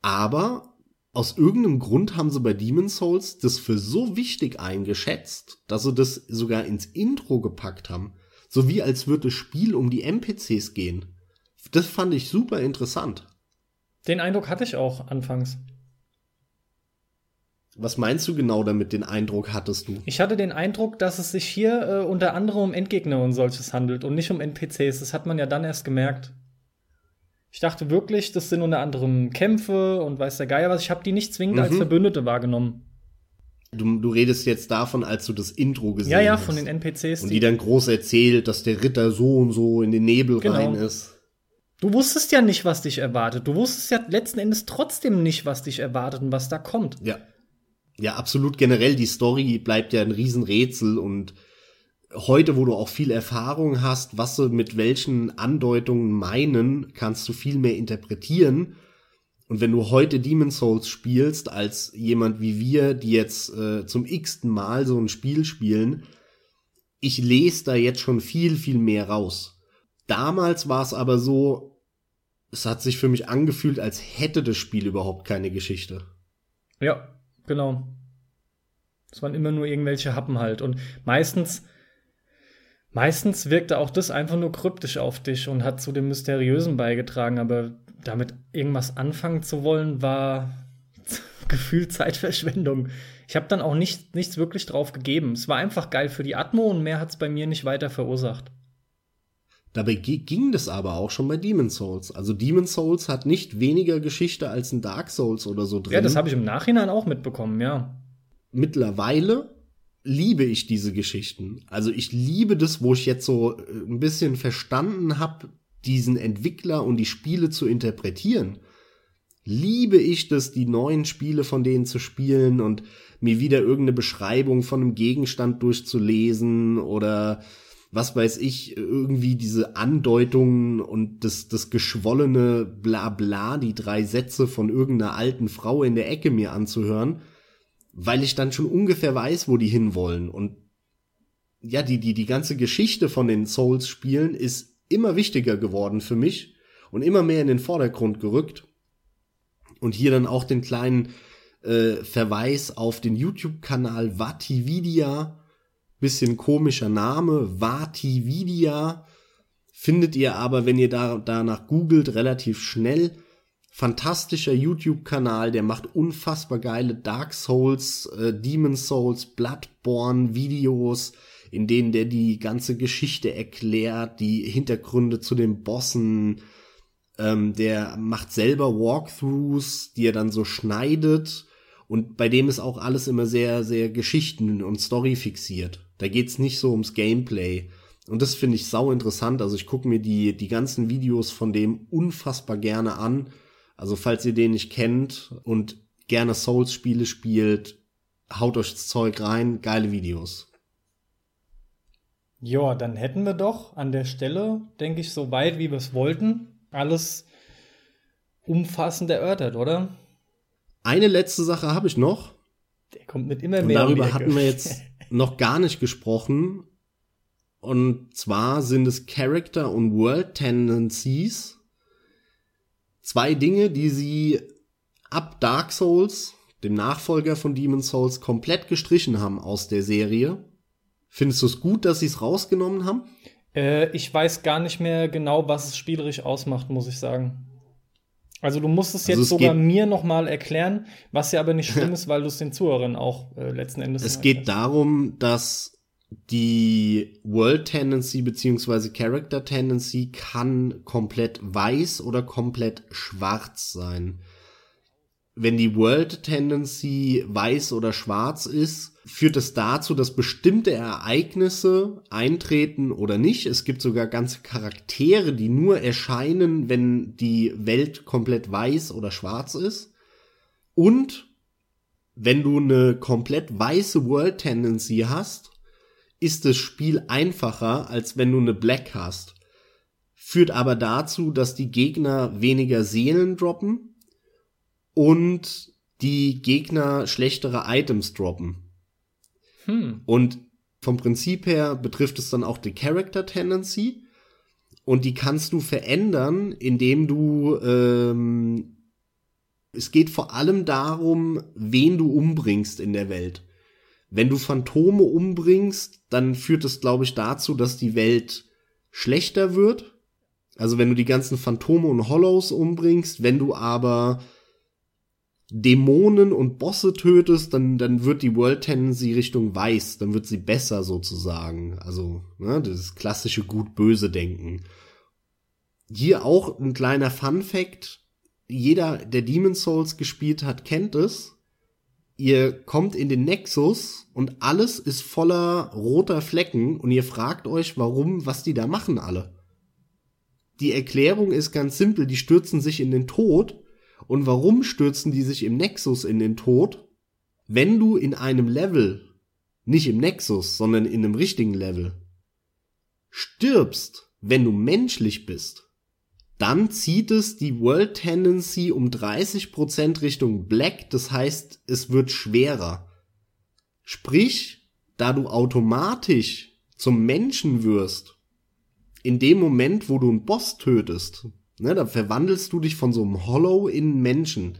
Aber aus irgendeinem Grund haben sie bei Demon's Souls das für so wichtig eingeschätzt, dass sie das sogar ins Intro gepackt haben. So wie als würde das Spiel um die NPCs gehen. Das fand ich super interessant. Den Eindruck hatte ich auch anfangs. Was meinst du genau damit, den Eindruck hattest du? Ich hatte den Eindruck, dass es sich hier äh, unter anderem um Endgegner und solches handelt und nicht um NPCs. Das hat man ja dann erst gemerkt. Ich dachte wirklich, das sind unter anderem Kämpfe und weiß der Geier was. Ich habe die nicht zwingend mhm. als Verbündete wahrgenommen. Du, du redest jetzt davon, als du das Intro gesehen hast. Ja, ja, von den NPCs. Und die, die dann groß erzählt, dass der Ritter so und so in den Nebel genau. rein ist. Du wusstest ja nicht, was dich erwartet. Du wusstest ja letzten Endes trotzdem nicht, was dich erwartet und was da kommt. Ja. Ja, absolut generell. Die Story bleibt ja ein Riesenrätsel und heute, wo du auch viel Erfahrung hast, was sie mit welchen Andeutungen meinen, kannst du viel mehr interpretieren. Und wenn du heute Demon Souls spielst, als jemand wie wir, die jetzt äh, zum x-ten Mal so ein Spiel spielen, ich lese da jetzt schon viel, viel mehr raus. Damals war es aber so, es hat sich für mich angefühlt, als hätte das Spiel überhaupt keine Geschichte. Ja, genau. Es waren immer nur irgendwelche Happen halt. Und meistens, meistens wirkte auch das einfach nur kryptisch auf dich und hat zu dem Mysteriösen beigetragen, aber damit irgendwas anfangen zu wollen, war [laughs] gefühlt Zeitverschwendung. Ich habe dann auch nicht, nichts wirklich drauf gegeben. Es war einfach geil für die Atmo und mehr hat es bei mir nicht weiter verursacht. Dabei ging das aber auch schon bei Demon's Souls. Also Demon's Souls hat nicht weniger Geschichte als ein Dark Souls oder so drin. Ja, das habe ich im Nachhinein auch mitbekommen, ja. Mittlerweile liebe ich diese Geschichten. Also ich liebe das, wo ich jetzt so äh, ein bisschen verstanden habe, diesen Entwickler und die Spiele zu interpretieren, liebe ich das, die neuen Spiele von denen zu spielen und mir wieder irgendeine Beschreibung von einem Gegenstand durchzulesen oder was weiß ich, irgendwie diese Andeutungen und das, das geschwollene Blabla, die drei Sätze von irgendeiner alten Frau in der Ecke mir anzuhören, weil ich dann schon ungefähr weiß, wo die hinwollen. Und ja, die, die, die ganze Geschichte von den Souls-Spielen ist immer wichtiger geworden für mich und immer mehr in den Vordergrund gerückt. Und hier dann auch den kleinen äh, Verweis auf den YouTube-Kanal Vatividia. Bisschen komischer Name, Vatividia. Findet ihr aber, wenn ihr da danach googelt, relativ schnell. Fantastischer YouTube-Kanal, der macht unfassbar geile Dark Souls, äh, Demon Souls, Bloodborne Videos in denen der die ganze Geschichte erklärt, die Hintergründe zu den Bossen. Ähm, der macht selber Walkthroughs, die er dann so schneidet. Und bei dem ist auch alles immer sehr, sehr Geschichten und Story fixiert. Da geht's nicht so ums Gameplay. Und das finde ich sau interessant. Also ich gucke mir die, die ganzen Videos von dem unfassbar gerne an. Also falls ihr den nicht kennt und gerne Souls-Spiele spielt, haut euch das Zeug rein. Geile Videos. Ja, dann hätten wir doch an der Stelle, denke ich, so weit, wie wir es wollten, alles umfassend erörtert, oder? Eine letzte Sache habe ich noch. Der kommt mit immer mehr. Und darüber hatten wir jetzt [laughs] noch gar nicht gesprochen. Und zwar sind es Character und World Tendencies. Zwei Dinge, die sie ab Dark Souls, dem Nachfolger von Demon's Souls, komplett gestrichen haben aus der Serie. Findest du es gut, dass sie es rausgenommen haben? Äh, ich weiß gar nicht mehr genau, was es spielerisch ausmacht, muss ich sagen. Also du musst es also jetzt es sogar mir noch mal erklären, was ja aber nicht schlimm ist, weil du es den Zuhörern auch äh, letzten Endes. Es geht erklärst. darum, dass die World Tendency beziehungsweise Character Tendency kann komplett weiß oder komplett schwarz sein. Wenn die World Tendency weiß oder schwarz ist, führt es dazu, dass bestimmte Ereignisse eintreten oder nicht. Es gibt sogar ganze Charaktere, die nur erscheinen, wenn die Welt komplett weiß oder schwarz ist. Und wenn du eine komplett weiße World Tendency hast, ist das Spiel einfacher, als wenn du eine Black hast. Führt aber dazu, dass die Gegner weniger Seelen droppen und die Gegner schlechtere Items droppen. Hm. Und vom Prinzip her betrifft es dann auch die Character Tendency. Und die kannst du verändern, indem du, ähm, es geht vor allem darum, wen du umbringst in der Welt. Wenn du Phantome umbringst, dann führt es, glaube ich, dazu, dass die Welt schlechter wird. Also wenn du die ganzen Phantome und Hollows umbringst, wenn du aber Dämonen und Bosse tötest, dann, dann wird die World Tendency Richtung weiß, dann wird sie besser sozusagen. Also, ne, das klassische gut-böse Denken. Hier auch ein kleiner Fun Fact. Jeder, der Demon Souls gespielt hat, kennt es. Ihr kommt in den Nexus und alles ist voller roter Flecken und ihr fragt euch, warum, was die da machen alle. Die Erklärung ist ganz simpel, die stürzen sich in den Tod und warum stürzen die sich im Nexus in den Tod? Wenn du in einem Level, nicht im Nexus, sondern in einem richtigen Level, stirbst, wenn du menschlich bist, dann zieht es die World Tendency um 30% Richtung Black, das heißt, es wird schwerer. Sprich, da du automatisch zum Menschen wirst, in dem Moment, wo du einen Boss tötest, Ne, da verwandelst du dich von so einem Hollow in Menschen.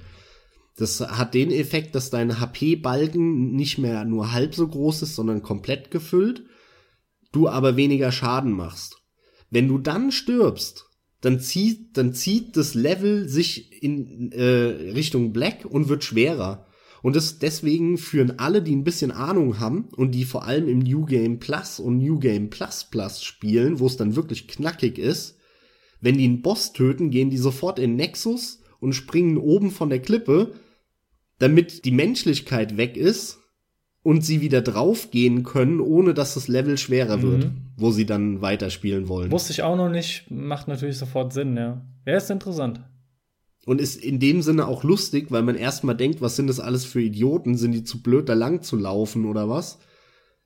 Das hat den Effekt, dass dein HP-Balken nicht mehr nur halb so groß ist, sondern komplett gefüllt, du aber weniger Schaden machst. Wenn du dann stirbst, dann zieht, dann zieht das Level sich in äh, Richtung Black und wird schwerer. Und das deswegen führen alle, die ein bisschen Ahnung haben und die vor allem im New Game Plus und New Game Plus Plus spielen, wo es dann wirklich knackig ist, wenn die einen Boss töten, gehen die sofort in Nexus und springen oben von der Klippe, damit die Menschlichkeit weg ist und sie wieder draufgehen können, ohne dass das Level schwerer wird, mhm. wo sie dann weiterspielen wollen. Wusste ich auch noch nicht, macht natürlich sofort Sinn, ja. Ja, ist interessant. Und ist in dem Sinne auch lustig, weil man erstmal denkt, was sind das alles für Idioten? Sind die zu blöd, da lang zu laufen oder was?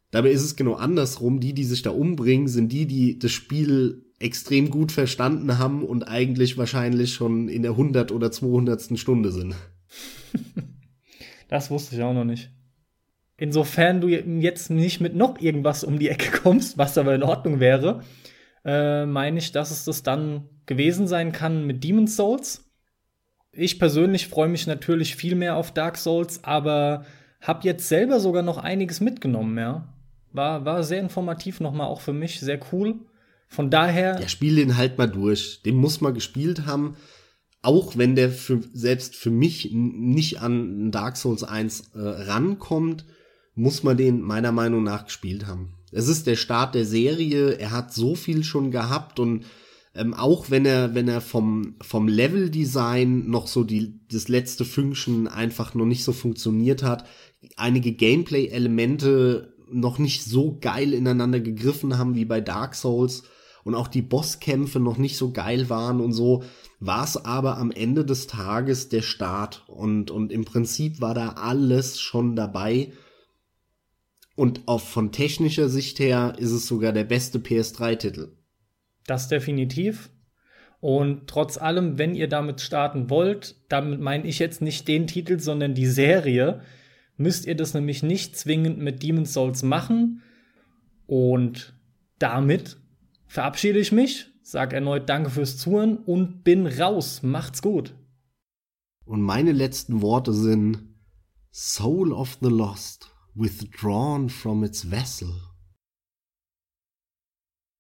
Dabei ist es genau andersrum. Die, die sich da umbringen, sind die, die das Spiel extrem gut verstanden haben und eigentlich wahrscheinlich schon in der 100 oder 200. Stunde sind. das wusste ich auch noch nicht. Insofern du jetzt nicht mit noch irgendwas um die Ecke [laughs] kommst, was aber in Ordnung wäre, äh, meine ich, dass es das dann gewesen sein kann mit Demon's Souls. Ich persönlich freue mich natürlich viel mehr auf Dark Souls, aber habe jetzt selber sogar noch einiges mitgenommen, ja. War, war sehr informativ nochmal auch für mich, sehr cool. Von daher. Ja, spiel den halt mal durch. Den muss man gespielt haben. Auch wenn der für, selbst für mich nicht an Dark Souls 1 äh, rankommt, muss man den meiner Meinung nach gespielt haben. Es ist der Start der Serie. Er hat so viel schon gehabt und ähm, auch wenn er, wenn er vom, vom Level-Design noch so die, das letzte Function einfach noch nicht so funktioniert hat, einige Gameplay-Elemente noch nicht so geil ineinander gegriffen haben wie bei Dark Souls, und auch die Bosskämpfe noch nicht so geil waren und so, war es aber am Ende des Tages der Start und, und im Prinzip war da alles schon dabei. Und auch von technischer Sicht her ist es sogar der beste PS3-Titel. Das definitiv. Und trotz allem, wenn ihr damit starten wollt, damit meine ich jetzt nicht den Titel, sondern die Serie, müsst ihr das nämlich nicht zwingend mit Demon's Souls machen. Und damit verabschiede ich mich, sage erneut Danke fürs Zuhören und bin raus. Macht's gut. Und meine letzten Worte sind Soul of the Lost, withdrawn from its vessel.